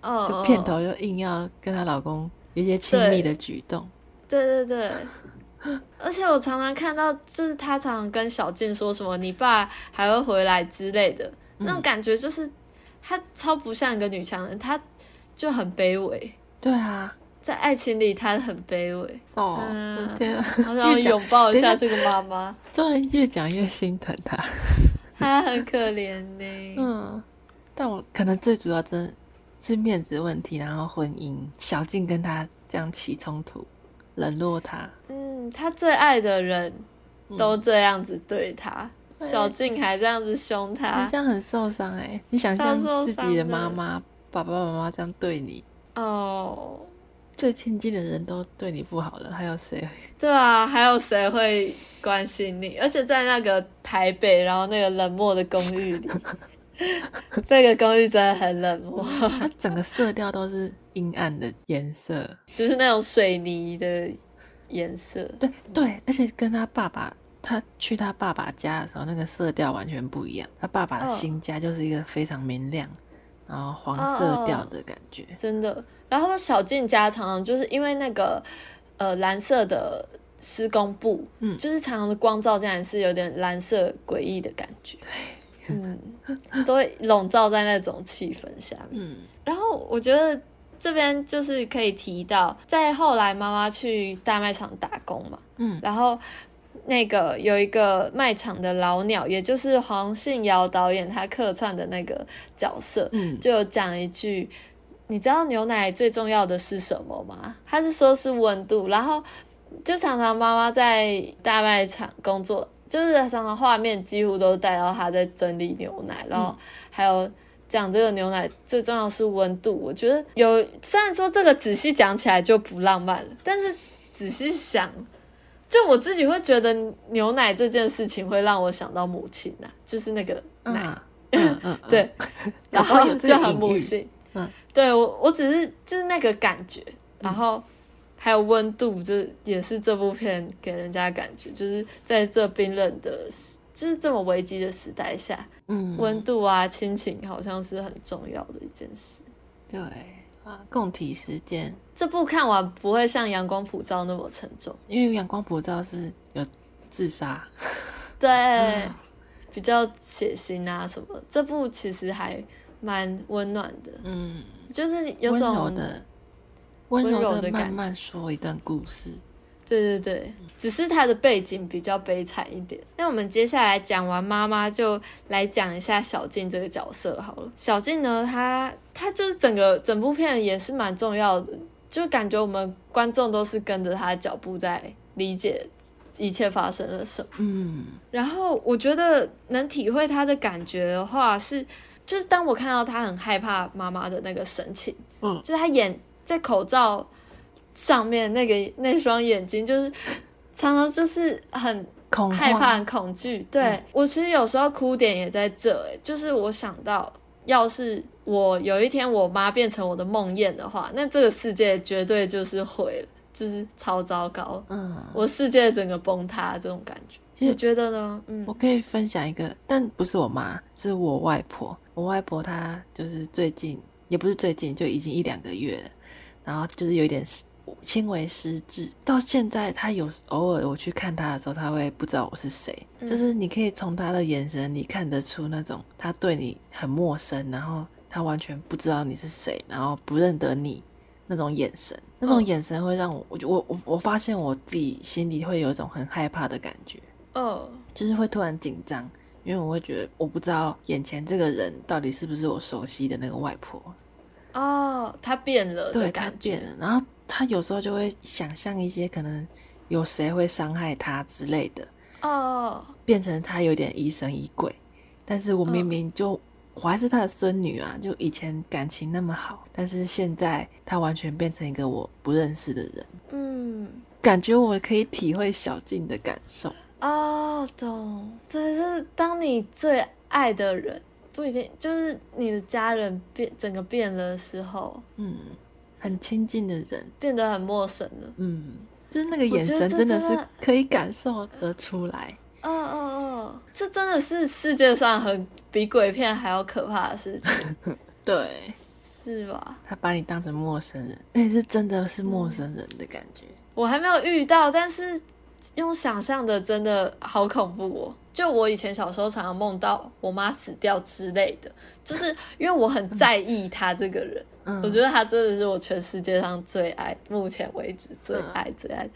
哦就片头又硬要跟她老公有一些亲密的举动。对对对，[laughs] 而且我常常看到，就是她常常跟小静说什么“你爸还会回来”之类的。那种感觉就是，她超不像一个女强人，她就很卑微。对啊，在爱情里她很卑微。哦，天啊！好想拥抱一下这个妈妈。对，越讲越心疼她。她很可怜呢。嗯，但我可能最主要真是面子问题，然后婚姻，小静跟她这样起冲突，冷落她。嗯，她最爱的人都这样子对他。小静还这样子凶他，你这样很受伤哎！你想象自己的妈妈、爸爸妈妈这样对你哦，最亲近的人都对你不好了，还有谁？对啊，还有谁会关心你？而且在那个台北，然后那个冷漠的公寓里，[laughs] 这个公寓真的很冷漠，它整个色调都是阴暗的颜色，就是那种水泥的颜色。对对，而且跟他爸爸。他去他爸爸家的时候，那个色调完全不一样。他爸爸的新家就是一个非常明亮，然后黄色调的感觉，真的。然后小静家常常就是因为那个呃蓝色的施工布，嗯，就是常常的光照竟然是有点蓝色诡异的感觉，对，嗯，[laughs] 都会笼罩在那种气氛下面。嗯，然后我觉得这边就是可以提到，在后来妈妈去大卖场打工嘛，嗯，然后。那个有一个卖场的老鸟，也就是黄信尧导演他客串的那个角色，嗯，就讲一句：“你知道牛奶最重要的是什么吗？”他是说是温度，然后就常常妈妈在大卖场工作，就是常常画面几乎都带到他在整理牛奶，然后还有讲这个牛奶最重要是温度。我觉得有，虽然说这个仔细讲起来就不浪漫了，但是仔细想。就我自己会觉得牛奶这件事情会让我想到母亲呐，就是那个奶，[laughs] 对，然后就很母性，嗯，对我我只是就是那个感觉，然后还有温度，就也是这部片给人家感觉，就是在这冰冷的，就是这么危机的时代下，嗯，温度啊，亲情好像是很重要的一件事，对啊。共体时间这部看完不会像《阳光普照》那么沉重，因为《阳光普照》是有自杀，对，比较血腥啊什么。这部其实还蛮温暖的，嗯，就是有种的温柔的柔的感觉慢慢说一段故事。对对对，只是它的背景比较悲惨一点。那我们接下来讲完妈妈，就来讲一下小静这个角色好了。小静呢，她她就是整个整部片也是蛮重要的，就感觉我们观众都是跟着他的脚步在理解一切发生了什么。嗯，然后我觉得能体会他的感觉的话是，就是当我看到他很害怕妈妈的那个神情，嗯就是他眼在口罩上面那个 [laughs] 那双眼睛，就是常常就是很恐害怕、很恐惧。对、我其实有时候哭点也在这、欸，就是我想到，要是我有一天我妈变成我的梦魇的话，那这个世界绝对就是毁了，就是超糟糕，嗯，我世界整个崩塌这种感觉。其实你觉得呢？嗯我可以分享一个，但不是我妈，是我外婆。我外婆她就是最近，也不是最近，就已经一两个月了，然后就是有一点失轻微失智。到现在，她有偶尔我去看她的时候，她会不知道我是谁，嗯就是你可以从她的眼神里看得出那种她对你很陌生，然后她完全不知道你是谁，然后不认得你那种眼神，那种嗯。眼神会让我，我就我我我发现我自己心里会有一种很害怕的感觉。哦，就是会突然紧张，因为我会觉得我不知道眼前这个人到底是不是我熟悉的那个外婆，哦，他变了对，她，变了，然后她有时候就会想象一些可能有谁会伤害她之类的，哦，变成她有点疑神疑鬼，但是我明明就、我还是他的孙女啊，就以前感情那么好，但是现在他完全变成一个我不认识的人，嗯，感觉我可以体会小静的感受，哦，懂，这是当你最爱的人不一定就是你的家人变整个变了的时候，嗯，很亲近的人。变得很陌生了。嗯，就是那个眼神真的是可以感受得出来。嗯嗯嗯，这真的是世界上很比鬼片还要可怕的事情，[laughs] 对，是吧？他把你当成陌生人，而且是真的是陌生人的感觉。我还没有遇到，但是用想象的真的好恐怖哦！就我以前小时候常常梦到我妈死掉之类的，就是因为我很在意她这个人，嗯，我觉得她真的是我全世界上最爱，目前为止最爱最爱。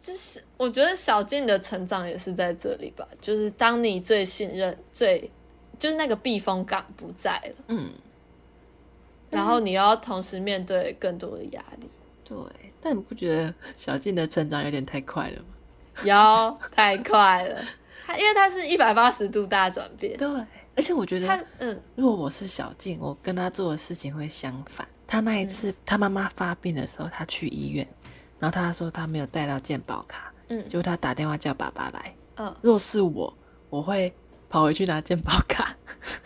就是我觉得小静的成长也是在这里吧，就是当你最信任、最就是那个避风港不在了，嗯，然后你要同时面对更多的压力，对。但你不觉得小静的成长有点太快了吗？有太快了，他因为他是一百八十度大转变，对，而且我觉他得，嗯。如果我是小静，我跟她做的事情会相反。她那一次，她妈妈发病的时候，她去医院，然后他说他没有带到健保卡，嗯结果他打电话叫爸爸来，嗯若是我，我会跑回去拿健保卡。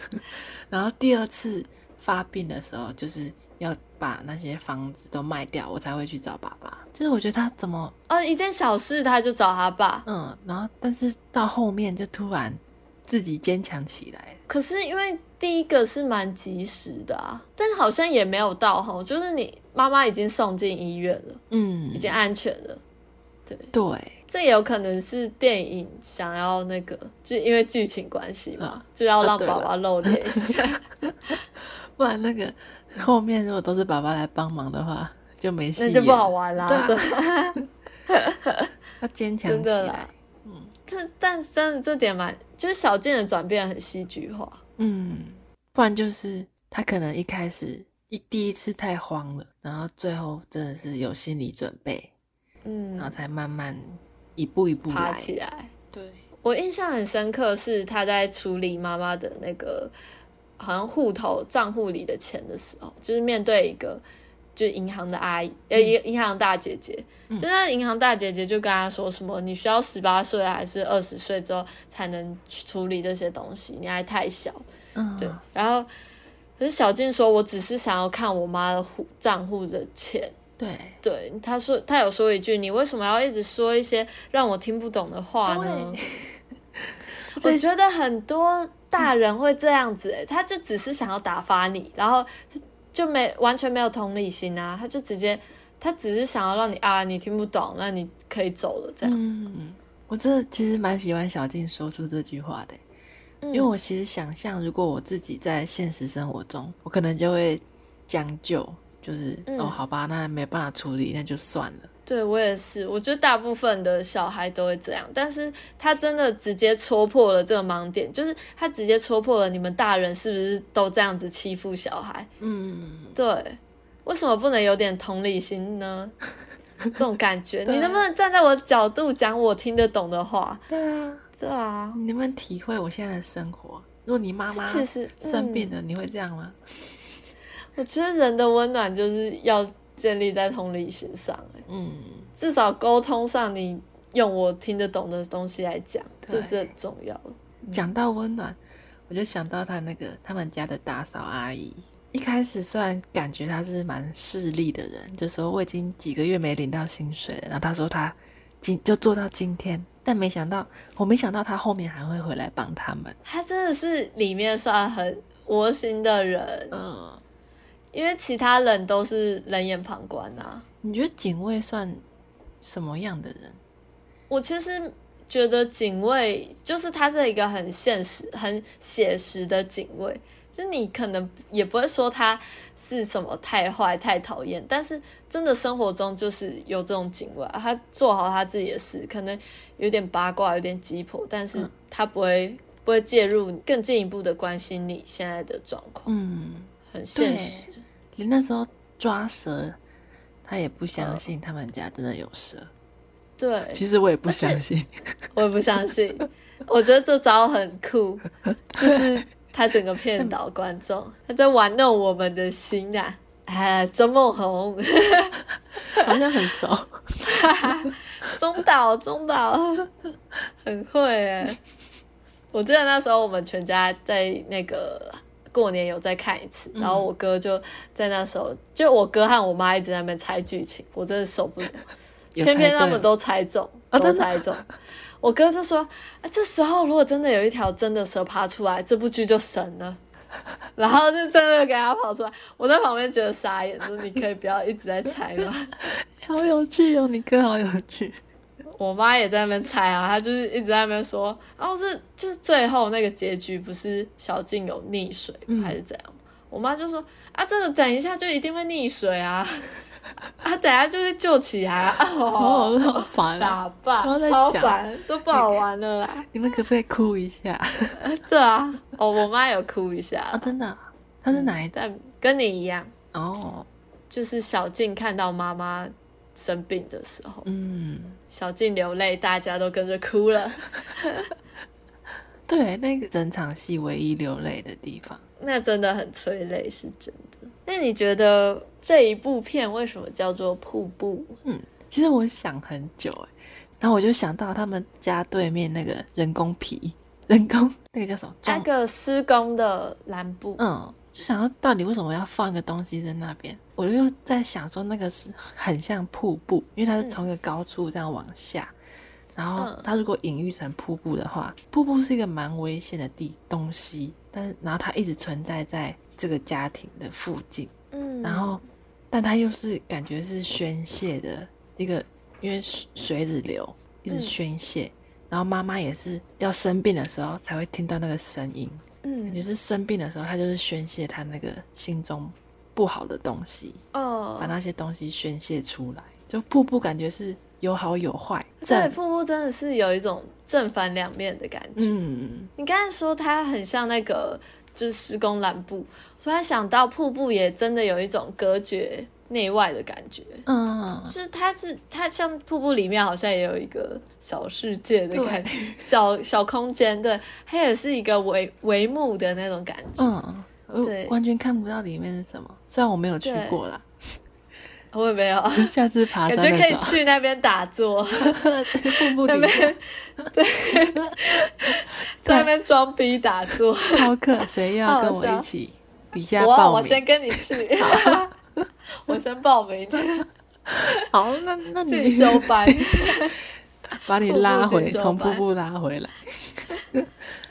[laughs] 然后第二次发病的时候，就是要把那些房子都卖掉，我才会去找爸爸。就是我觉得他怎么，哦，一件小事他就找他爸，嗯，然后但是到后面就突然自己坚强起来。可是因为第一个是蛮及时的啊，但是好像也没有到哈，就是你妈妈已经送进医院了，嗯已，经安全了，对对，这也有可能是电影想要那个，就因为剧情关系嘛，嗯就要让宝宝露脸一下。[laughs] 不然那个后面如果都是爸爸来帮忙的话，就没戏那就不好玩啦。对 [laughs] 要坚强起来。这但真的这点蛮，就是小静的转变很戏剧化。嗯，不然就是他可能一开始一第一次太慌了，然后最后真的是有心理准备，嗯然后，才慢慢一步一步爬。起来。对，我印象很深刻是他在处理妈妈的那个好像户头账户里的钱的时候，就是面对一个就是银行的阿姨，呃，银银行大姐姐，就那银行大姐姐就跟他说什么，你需要十八岁还是二十岁之后才能去处理这些东西，你还太小。嗯，对，然后可是小静说，我只是想要看我妈的户账户的钱。对对，他说他有说一句，你为什么要一直说一些让我听不懂的话呢？[laughs] 我觉得很多大人会这样子、欸，他就只是想要打发你，然后就没完全没有同理心啊，他就直接他只是想要让你啊，你听不懂，那你可以走了这样。嗯，我真的其实蛮喜欢小静说出这句话的，嗯因为我其实想象，如果我自己在现实生活中，我可能就会将就，就是、嗯哦，好吧，那没办法处理，那就算了。对我也是，我觉得大部分的小孩都会这样，但是他真的直接戳破了这个盲点，就是他直接戳破了你们大人是不是都这样子欺负小孩？嗯，对，为什么不能有点同理心呢？这种感觉，[laughs] 你能不能站在我的角度讲我听得懂的话？对啊，对啊，你能不能体会我现在的生活？如果你妈妈其实嗯生病了，你会这样吗？[laughs] 我觉得人的温暖就是要建立在同理心上、欸，嗯，至少沟通上，你用我听得懂的东西来讲，这是很重要的。讲到温暖，我就想到他那个他们家的大嫂阿姨。一开始虽然感觉她是蛮势利的人，就说我已经几个月没领到薪水了，然后她说她今就做到今天，但没想到我没想到她后面还会回来帮他们。他真的是里面算很窝心的人，嗯，因为其他人都是冷眼旁观啊。你觉得警卫算什么样的人？我其实觉得警卫就是他是一个很现实、很写实的警卫，就你可能也不会说他是什么太坏、太讨厌，但是真的生活中就是有这种警卫啊，他做好他自己的事，可能有点八卦、有点鸡婆，但是嗯他不会不会介入更进一步的关心你现在的状况，嗯，很现实。连那时候抓蛇，他也不相信他们家真的有蛇。对，[laughs] 其实我也不相信。我也不相信。我觉得这招很酷，就是 [laughs] 他整个骗倒观众，他在玩弄我们的心啊！哎，周梦红，[laughs] 好像很熟。中岛，中岛，很会哎。我记得那时候我们全家在那个过年有再看一次，然后我哥就在那时候，就我哥和我妈一直在那边猜剧情，我真的受不了。[laughs] 偏偏他们都猜中，都猜中。我哥就说：“啊，这时候如果真的有一条真的蛇爬出来，这部剧就神了。[laughs] ”然后就真的给他跑出来，我在旁边觉得傻眼，说：“你可以不要一直在猜吗 [laughs] 好有趣哦，你哥好有趣。？”我妈也在那边猜啊，她就是一直在那边说：“然后是就是最后那个结局不是小静有溺水还是怎样？”我妈就说：“啊，这个等一下就一定会溺水啊，[laughs] 啊，等一下就会救起来啊。”好烦啊！打扮超烦，都不好玩了啦。你们可不可以哭一下对啊，哦，我妈有哭一下啊？，真的啊？他是哪一代？但跟你一样，哦，就是小静看到妈妈生病的时候，嗯，小静流泪，大家都跟着哭了。[laughs] 对，那个整场戏唯一流泪的地方，那真的很催泪，是真的。那你觉得这一部片为什么叫做瀑布？嗯其实我想很久哎，然后我就想到他们家对面那个人工皮，人工那个叫什么？那个施工的蓝布，嗯，就想到到底为什么要放一个东西在那边？我又在想说，那个是很像瀑布，因为它是从一个高处这样往下，然后嗯。它如果隐喻成瀑布的话，瀑布是一个蛮危险的地东西，但是然后它一直存在在这个家庭的附近，嗯，然后但它又是感觉是宣泄的一个，因为水水子流一直嗯。宣泄，然后妈妈也是要生病的时候才会听到那个声音。嗯。感觉嗯，是生病的时候，她就是宣泄她那个心中不好的东西，哦把哦，那些东西宣泄出来。就瀑布感觉是有好有坏，对，瀑布真的是有一种正反两面的感觉。嗯，你刚才说它很像那个就是施工蓝布，突然想到瀑布也真的有一种隔绝内外的感觉。嗯，就是它是它像瀑布里面好像也有一个小世界的感觉，小小空间，对，它也是一个帷帷幕的那种感觉。嗯，对我完全看不到里面是什么。虽然我没有去对过啦，[laughs] 我也没有，[laughs] 下次爬感觉可以去那边打坐，[laughs] 瀑布底下那边在那边装逼打坐。好可，谁要跟我一起？底下我报名。我先跟你去，我先报名好，那那进你修班。把你拉回，从瀑布拉回来。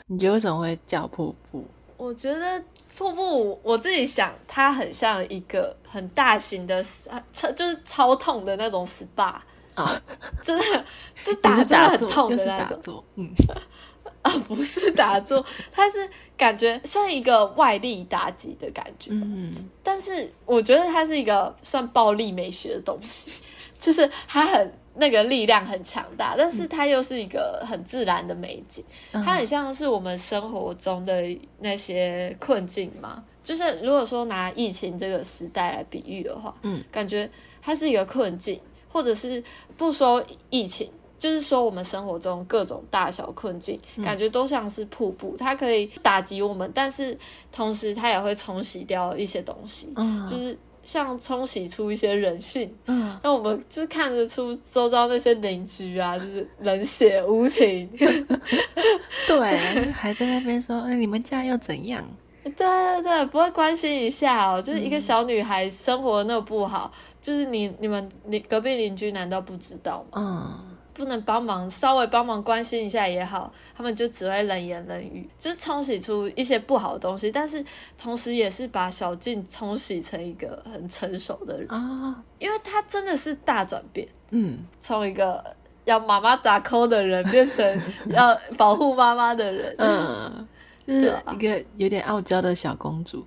你觉得为什么会叫瀑布？我觉得瀑布，我自己想，它很像一个很大型的超就是超痛的那种 SPA，啊，就是 [laughs] 就打真的很痛的那种。嗯，[laughs] 啊，不是打坐，它是感觉像一个外力打击的感觉。嗯，但是我觉得它是一个算暴力美学的东西，就是它很那个力量很强大，但是它又是一个很自然的美景，嗯它很像是我们生活中的那些困境嘛。就是如果说拿疫情这个时代来比喻的话，嗯，感觉它是一个困境，或者是不说疫情。就是说，我们生活中各种大小困境，感觉都像是瀑布，它可以打击我们，但是同时它也会冲洗掉一些东西。嗯，就是像冲洗出一些人性，嗯，那我们就看得出周遭那些邻居啊，就是冷血无情，[laughs] 对，还在那边说，哎，你们家又怎样？对对对，不会关心一下哦，就是一个小女孩生活得那么不好，就是你你们你隔壁邻居难道不知道吗？嗯，不能帮忙稍微帮忙关心一下也好，他们就只会冷言冷语，就是冲洗出一些不好的东西，但是同时也是把小静冲洗成一个很成熟的人，啊，因为她真的是大转变。嗯，从一个要妈妈砸抠的人，变成要保护妈妈的人。嗯，[laughs] 就是一个有点傲娇的小公主，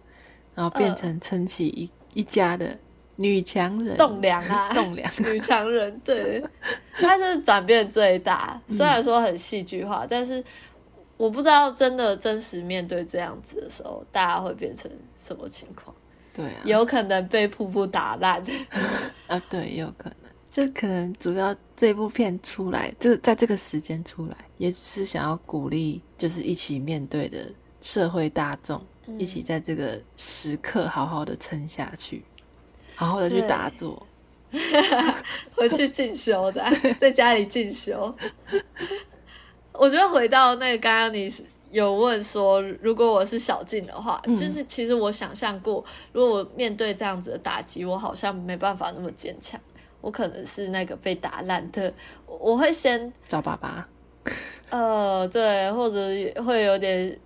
然后变成撑起一一家的女强人，栋梁啊，[laughs] 栋梁，女强人，对，她是转变最大。虽然说很戏剧化，但是我不知道真的真实面对这样子的时候，大家会变成什么情况？对啊，有可能被瀑布打烂。[laughs] 啊，对，也有可能，就可能主要这部片出来，这在这个时间出来，也是想要鼓励，就是一起面对的社会大众，一起在这个时刻好好的撑下去，好好的去打坐。[laughs] 回去进修的，[laughs] 在家里进修。我觉得回到那个刚刚你有问说，如果我是小静的话，嗯就是其实我想象过，如果我面对这样子的打击，我好像没办法那么坚强，我可能是那个被打烂的，我我会先找爸爸，呃对，或者会有点，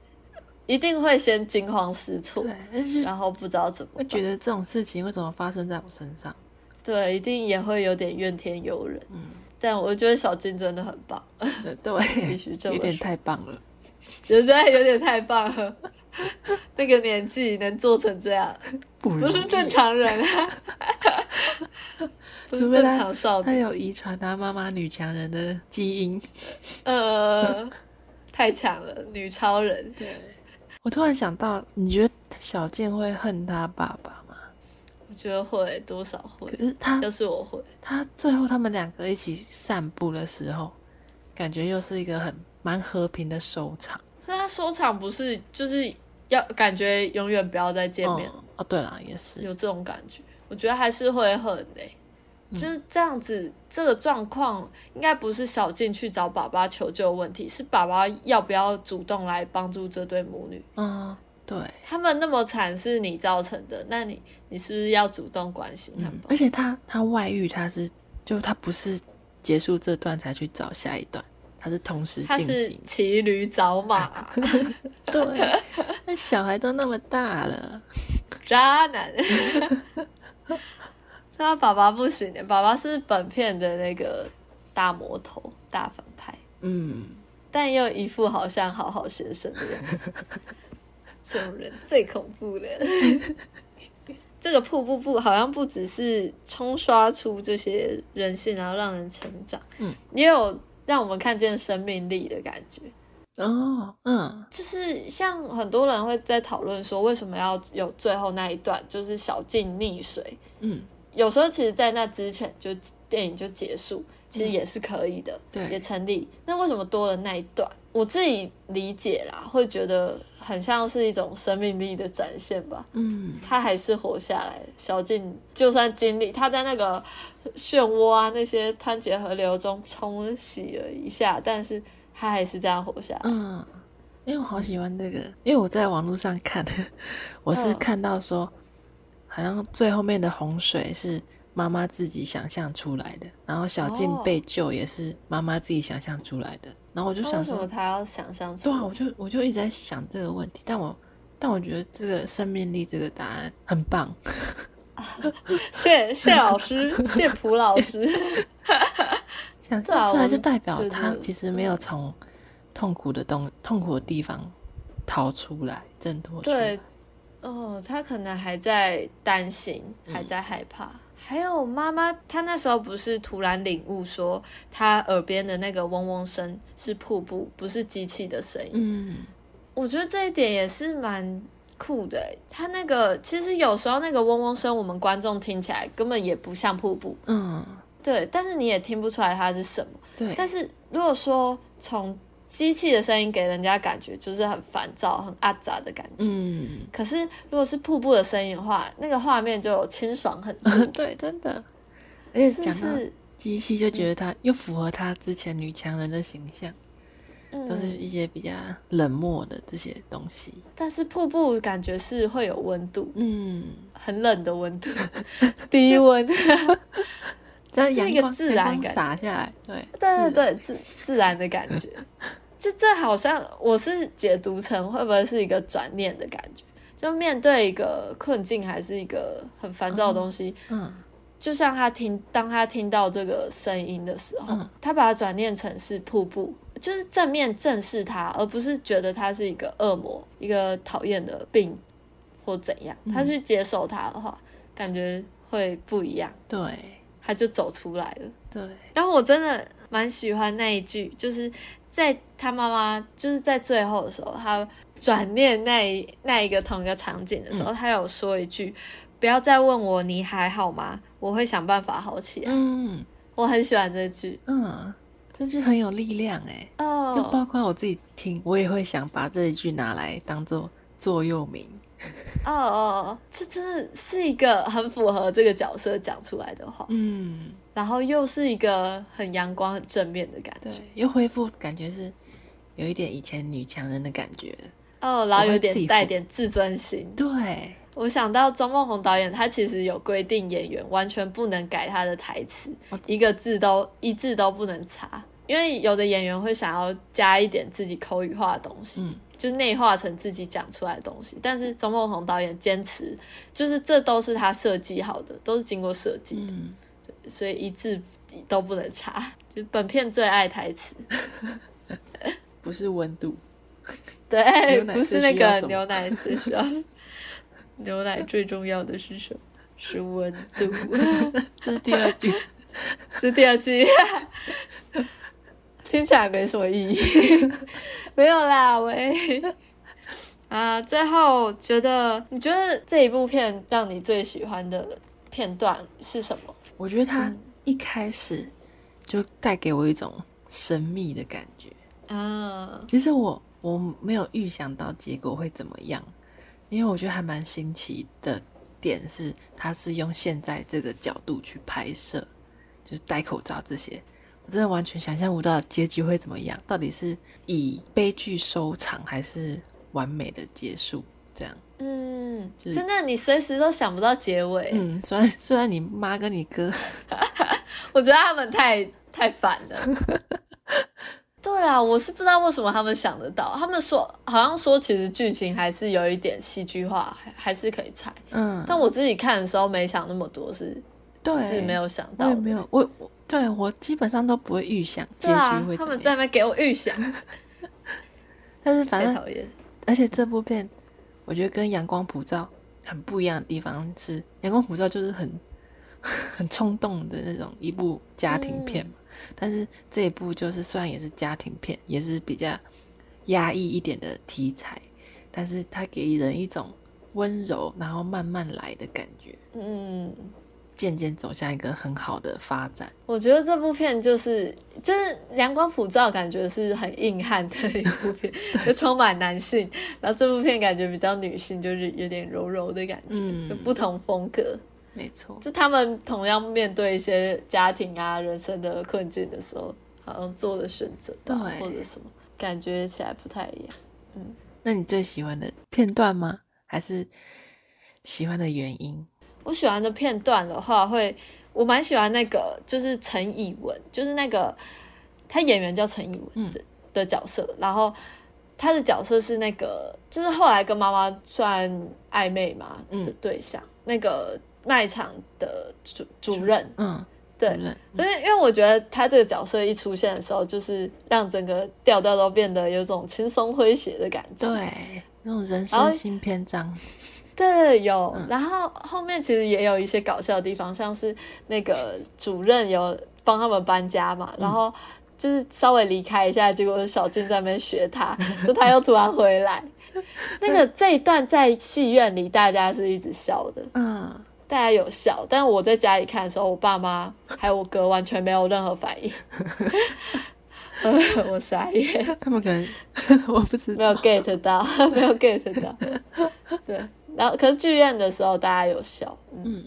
一定会先惊慌失措，对，然后不知道怎么办，会觉得这种事情为什么发生在我身上？对，一定也会有点怨天尤人。嗯，但我觉得小金真的很棒。对必对，[laughs] 须这么有点太棒了。实在有点太棒了，那个年纪能做成这样，不不是正常人啊，[laughs] 不是正常少女，他有遗传他妈妈女强人的基因。呃，太强了，女超人。对，我突然想到，你觉得小健会恨他爸爸吗？我觉得会，多少会可。是他要是我会，他最后他们两个一起散步的时候，感觉又是一个很蛮和平的收场。那他收场不是就是要感觉永远不要再见面，哦哦，对了，也是，有这种感觉，我觉得还是会恨的、就是这样子，这个状况应该不是小静去找爸爸求救的问题，是爸爸要不要主动来帮助这对母女。嗯，对，他们那么惨是你造成的，那你你是不是要主动关心他们？而且他他外遇，他是就他不是结束这段才去找下一段，他是同时他是进行。骑驴找马，[laughs] 对，那小孩都那么大了，渣男。他爸爸不行的，爸爸是本片的那个大魔头、大反派，嗯，但又一副好像好好先生的样子。这种人最恐怖了。[laughs] 这个瀑布布好像不只是冲刷出这些人性，然后让人成长，嗯，也有让我们看见生命力的感觉。哦，嗯，就是像很多人会在讨论说，为什么要有最后那一段，就是小静溺水。嗯，有时候其实，在那之前就电影就结束，其实也是可以的，对也成立。那为什么多了那一段？我自己理解啦，会觉得很像是一种生命力的展现吧。嗯，他还是活下来。小静就算经历他在那个漩涡啊那些湍急河流中冲洗了一下，但是他还是这样活下来。嗯，因为我好喜欢这个，因为我在网络上看，我是嗯看到说，好像最后面的洪水是妈妈自己想象出来的，然后小静哦。被救也是妈妈自己想象出来的，然后我就想说他要想象出来？对啊，我就我就一直在想这个问题，但我但我觉得这个生命力这个答案很棒，[laughs] 谢谢老师，[laughs] 谢蒲老师。[laughs] 想象出来就代表他其实没有从痛苦的东痛苦的地方逃出来，挣脱出来。对。哦，他可能还在担心，嗯还在害怕。还有妈妈，她那时候不是突然领悟说，她耳边的那个嗡嗡声是瀑布，不是机器的声音。嗯，我觉得这一点也是蛮酷的欸。他那个其实有时候那个嗡嗡声，我们观众听起来根本也不像瀑布，嗯，对，但是你也听不出来它是什么。对，但是如果说从机器的声音给人家感觉就是很烦躁、很阿杂的感觉，嗯，可是如果是瀑布的声音的话，那个画面就清爽很多，[laughs] 对，真的。而且是？机器，就觉得它又符合它之前女强人的形象，都是嗯，一些比较冷漠的这些东西。但是瀑布感觉是会有温度，嗯，很冷的温度，[laughs] 低温。[laughs] 这是一个自然感洒下来，对，对对，自自然的感觉。就这好像我是解读成会不会是一个转念的感觉？就面对一个困境，还是一个很烦躁的东西，嗯就像他听，当他听到这个声音的时候，嗯他把它转念成是瀑布，就是正面正视它，而不是觉得它是一个恶魔、一个讨厌的病或怎样。嗯他去接受它的话，感觉会不一样，对他就走出来了。对，然后我真的蛮喜欢那一句，就是在他妈妈就是在最后的时候，他转念那一那一个同一个场景的时候，他有说一句：“不要再问我你还好吗？我会想办法好起来。嗯我很喜欢这句嗯，这句很有力量哎。哦就包括我自己听，我也会想把这一句拿来当做座右铭。哦哦，这真的是一个很符合这个角色讲出来的话，嗯，然后又是一个很阳光、很正面的感觉对，又恢复感觉是有一点以前女强人的感觉。哦，然后有点带点自尊心。对，我想到周梦红导演，他其实有规定演员完全不能改他的台词，哦一个字都一字都不能差，因为有的演员会想要加一点自己口语化的东西，嗯就内化成自己讲出来的东西。但是周梦红导演坚持，就是这都是他设计好的，都是经过设计的，嗯，所以一字都不能差。就本片最爱台词，[laughs] 不是温度，对不是那个牛奶最需要，[laughs] 牛奶最重要的是什么？是温度。[laughs] 这是第二句。[laughs] 这是第二句，听起来没什么意义。没有啦，喂。啊，最后觉得你觉得这一部片让你最喜欢的片段是什么？我觉得他嗯一开始就带给我一种神秘的感觉。啊，其实我我没有预想到结果会怎么样，因为我觉得还蛮新奇的点是，他是用现在这个角度去拍摄，就是戴口罩这些，我真的完全想象不到结局会怎么样，到底是以悲剧收场还是完美的结束？这样，嗯，就是真的，你随时都想不到结尾。嗯，虽然虽然你妈跟你哥，[laughs] 我觉得他们太太烦了。[laughs] [laughs] 对啦，我是不知道为什么他们想得到。他们说好像说，其实剧情还是有一点戏剧化，还还是可以猜。嗯，但我自己看的时候没想那么多，是对是没有想到的。也没有，我我对我基本上都不会预想结局会，怎么样，他们在那边给我预想，[laughs] 但是反正讨厌。而且这部片，我觉得跟《阳光普照》很不一样的地方是，《阳光普照》就是很 [laughs] 很冲动的那种一部家庭片嘛，但是这一部就是虽然也是家庭片，也是比较压抑一点的题材，但是它给人一种温柔，然后慢慢来的感觉，嗯，渐渐走向一个很好的发展。我觉得这部片就是就是阳光普照，感觉是很硬汉的一部片，[laughs] 就充满男性。然后这部片感觉比较女性，就是有点柔柔的感觉，嗯就不同风格。没错，就他们同样面对一些家庭啊、人生的困境的时候，好像做的选择吧，对或者什么，感觉起来不太一样。嗯那你最喜欢的片段吗？还是喜欢的原因？我喜欢的片段的话会，我蛮喜欢那个，就是陈以文，就是那个他演员叫陈以文的、的角色，然后他的角色是那个，就是后来跟妈妈算暧昧嘛嗯的对象，那个卖场的主主任，嗯对，因为因为我觉得他这个角色一出现的时候，就是让整个调调都变得有种轻松诙谐的感觉。对，那种人生新篇章，对，有。然后后面其实也有一些搞笑的地方，像是那个主任有帮他们搬家嘛，然后就是稍微离开一下，结果小静在那边学他，[laughs] 就他又突然回来。那个这一段在戏院里大家是一直笑的，嗯，大家有笑，但我在家里看的时候，我爸妈还有我哥完全没有任何反应，[laughs] 呃我傻眼。他们可能 [laughs] 我不知没有，get 到，没有 get 到。对，然后可是剧院的时候大家有笑，嗯，嗯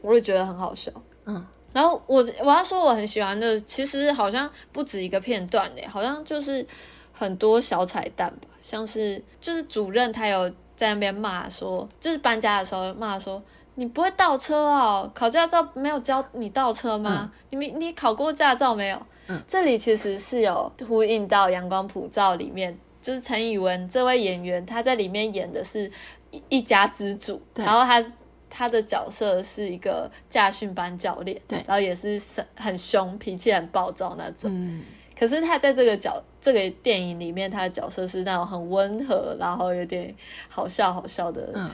我也觉得很好笑。嗯，然后我我要说我很喜欢的，其实好像不止一个片段诶，好像就是很多小彩蛋吧，像是就是主任他有在那边骂说，就是搬家的时候骂说。你不会倒车哦？考驾照没有教你倒车吗？你没你考过驾照没有？嗯这里其实是有呼应到《阳光普照》里面，就是陈以文这位演员，他在里面演的是一一家之主，然后他他的角色是一个驾训班教练，对然后也是很很凶，脾气很暴躁那种。嗯，可是他在这个角这个电影里面，他的角色是那种很温和，然后有点好笑好笑的。嗯，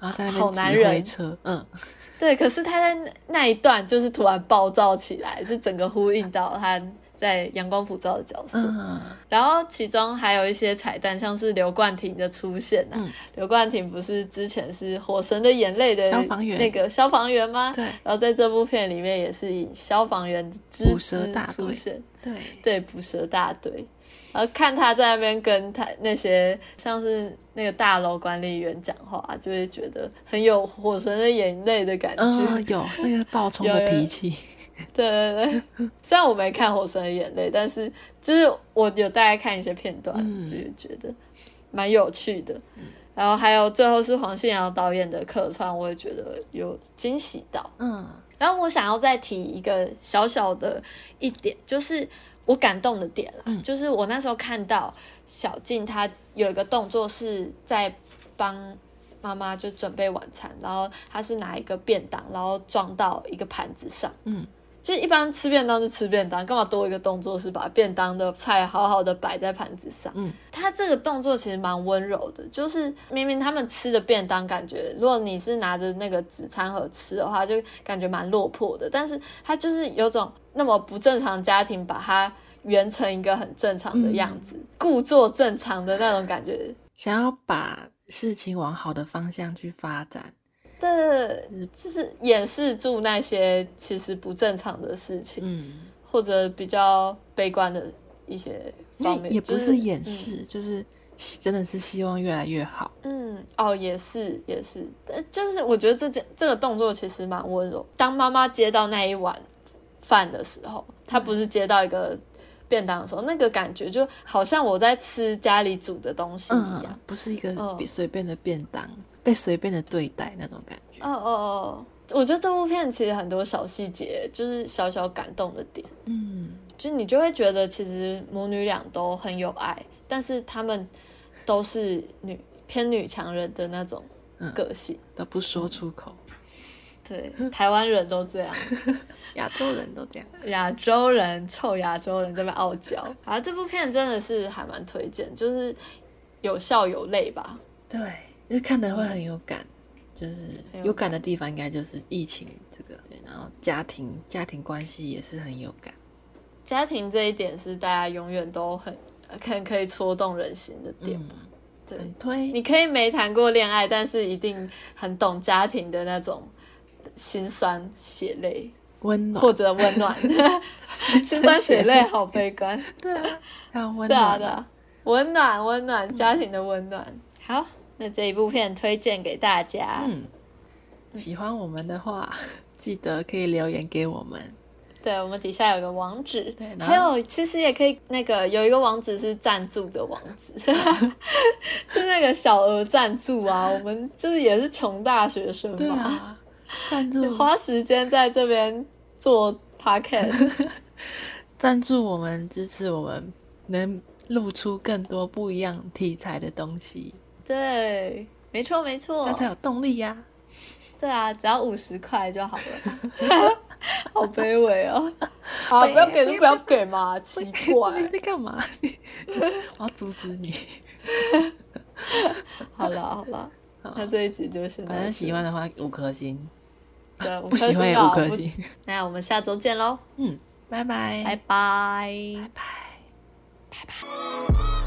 好男人车，嗯，[laughs] 对，可是他在那那一段就是突然暴躁起来，就整个呼应到他在阳光普照的角色。嗯，然后其中还有一些彩蛋，像是刘冠廷的出现啊。嗯刘冠廷不是之前是《火神的眼泪》的消防员那个消防员吗？对然后在这部片里面也是以消防员之捕蛇姿大队出现，对，对捕蛇大队。然后看他在那边跟他那些像是那个大楼管理员讲话，就会觉得很有《火神的眼泪》的感觉。嗯，有那个暴冲的脾气，[laughs] 对对对，虽然我没看《火神的眼泪》，但是就是我有大概看一些片段，嗯就是觉得蛮有趣的。然后还有最后是黄信尧导演的客串，我也觉得有惊喜到。嗯然后我想要再提一个小小的一点，就是我感动的点啦，就是我那时候看到小静她有一个动作是在帮妈妈就准备晚餐，然后她是拿一个便当，然后装到一个盘子上。嗯，就一般吃便当就吃便当，干嘛多一个动作是把便当的菜好好的摆在盘子上？嗯，他这个动作其实蛮温柔的，就是明明他们吃的便当，感觉如果你是拿着那个纸餐盒吃的话，就感觉蛮落魄的。但是他就是有种那么不正常的家庭，把它圆成一个很正常的样子，故作正常的那种感觉。想要把事情往好的方向去发展，对，就是掩饰住那些其实不正常的事情。嗯，或者比较悲观的一些方面，也不是掩饰，就是真的是希望越来越好，嗯。嗯，哦，也是也是，但就是我觉得这件这个动作其实蛮温柔。当妈妈接到那一碗饭的时候，她不是接到一个便当的时候，那个感觉就好像我在吃家里煮的东西一样。嗯，不是一个随便的便当，被随便的对待那种感觉，哦哦哦，我觉得这部片其实很多小细节，就是小小感动的点。嗯，就你就会觉得其实母女俩都很有爱，但是她们都是女偏女强人的那种个性。都不说出口，对，台湾人都这样，[laughs] 亚洲人都这样，亚洲人臭亚洲人这边傲娇。啊，这部片真的是还蛮推荐，就是有笑有泪吧。对，就是看的会很有感，就是有有感的地方应该就是疫情这个，对，然后家庭家庭关系也是很有感，家庭这一点是大家永远都很很可以戳动人心的点。嗯，对，很推，你可以没谈过恋爱，但是一定很懂家庭的那种心酸血泪。温暖，或者温暖，[laughs] 心酸血泪好悲观。对啊，[laughs] 温暖，对啊，温暖温暖家庭的温暖。好，那这一部片推荐给大家。嗯，喜欢我们的话，[laughs] 记得可以留言给我们。对，我们底下有个网址，对还有其实也可以那个有一个网址是赞助的网址，[laughs] [laughs] 就那个小额赞助啊。我们就是也是穷大学生对嘛，啊，赞助花时间在这边做 podcast。赞助我们，支持我们，能录出更多不一样题材的东西，对，没错没错这样，才有动力呀、对啊，只要五十块就好了。[laughs] 好卑微哦！[laughs] 啊，不要给就不要给嘛，奇怪你。在干嘛？[laughs] 我要阻止你。好了好了，那这一集就是反正喜欢的话五颗星，对，不喜欢也五颗星。那我们下周见喽，嗯拜拜，拜拜，拜拜。拜。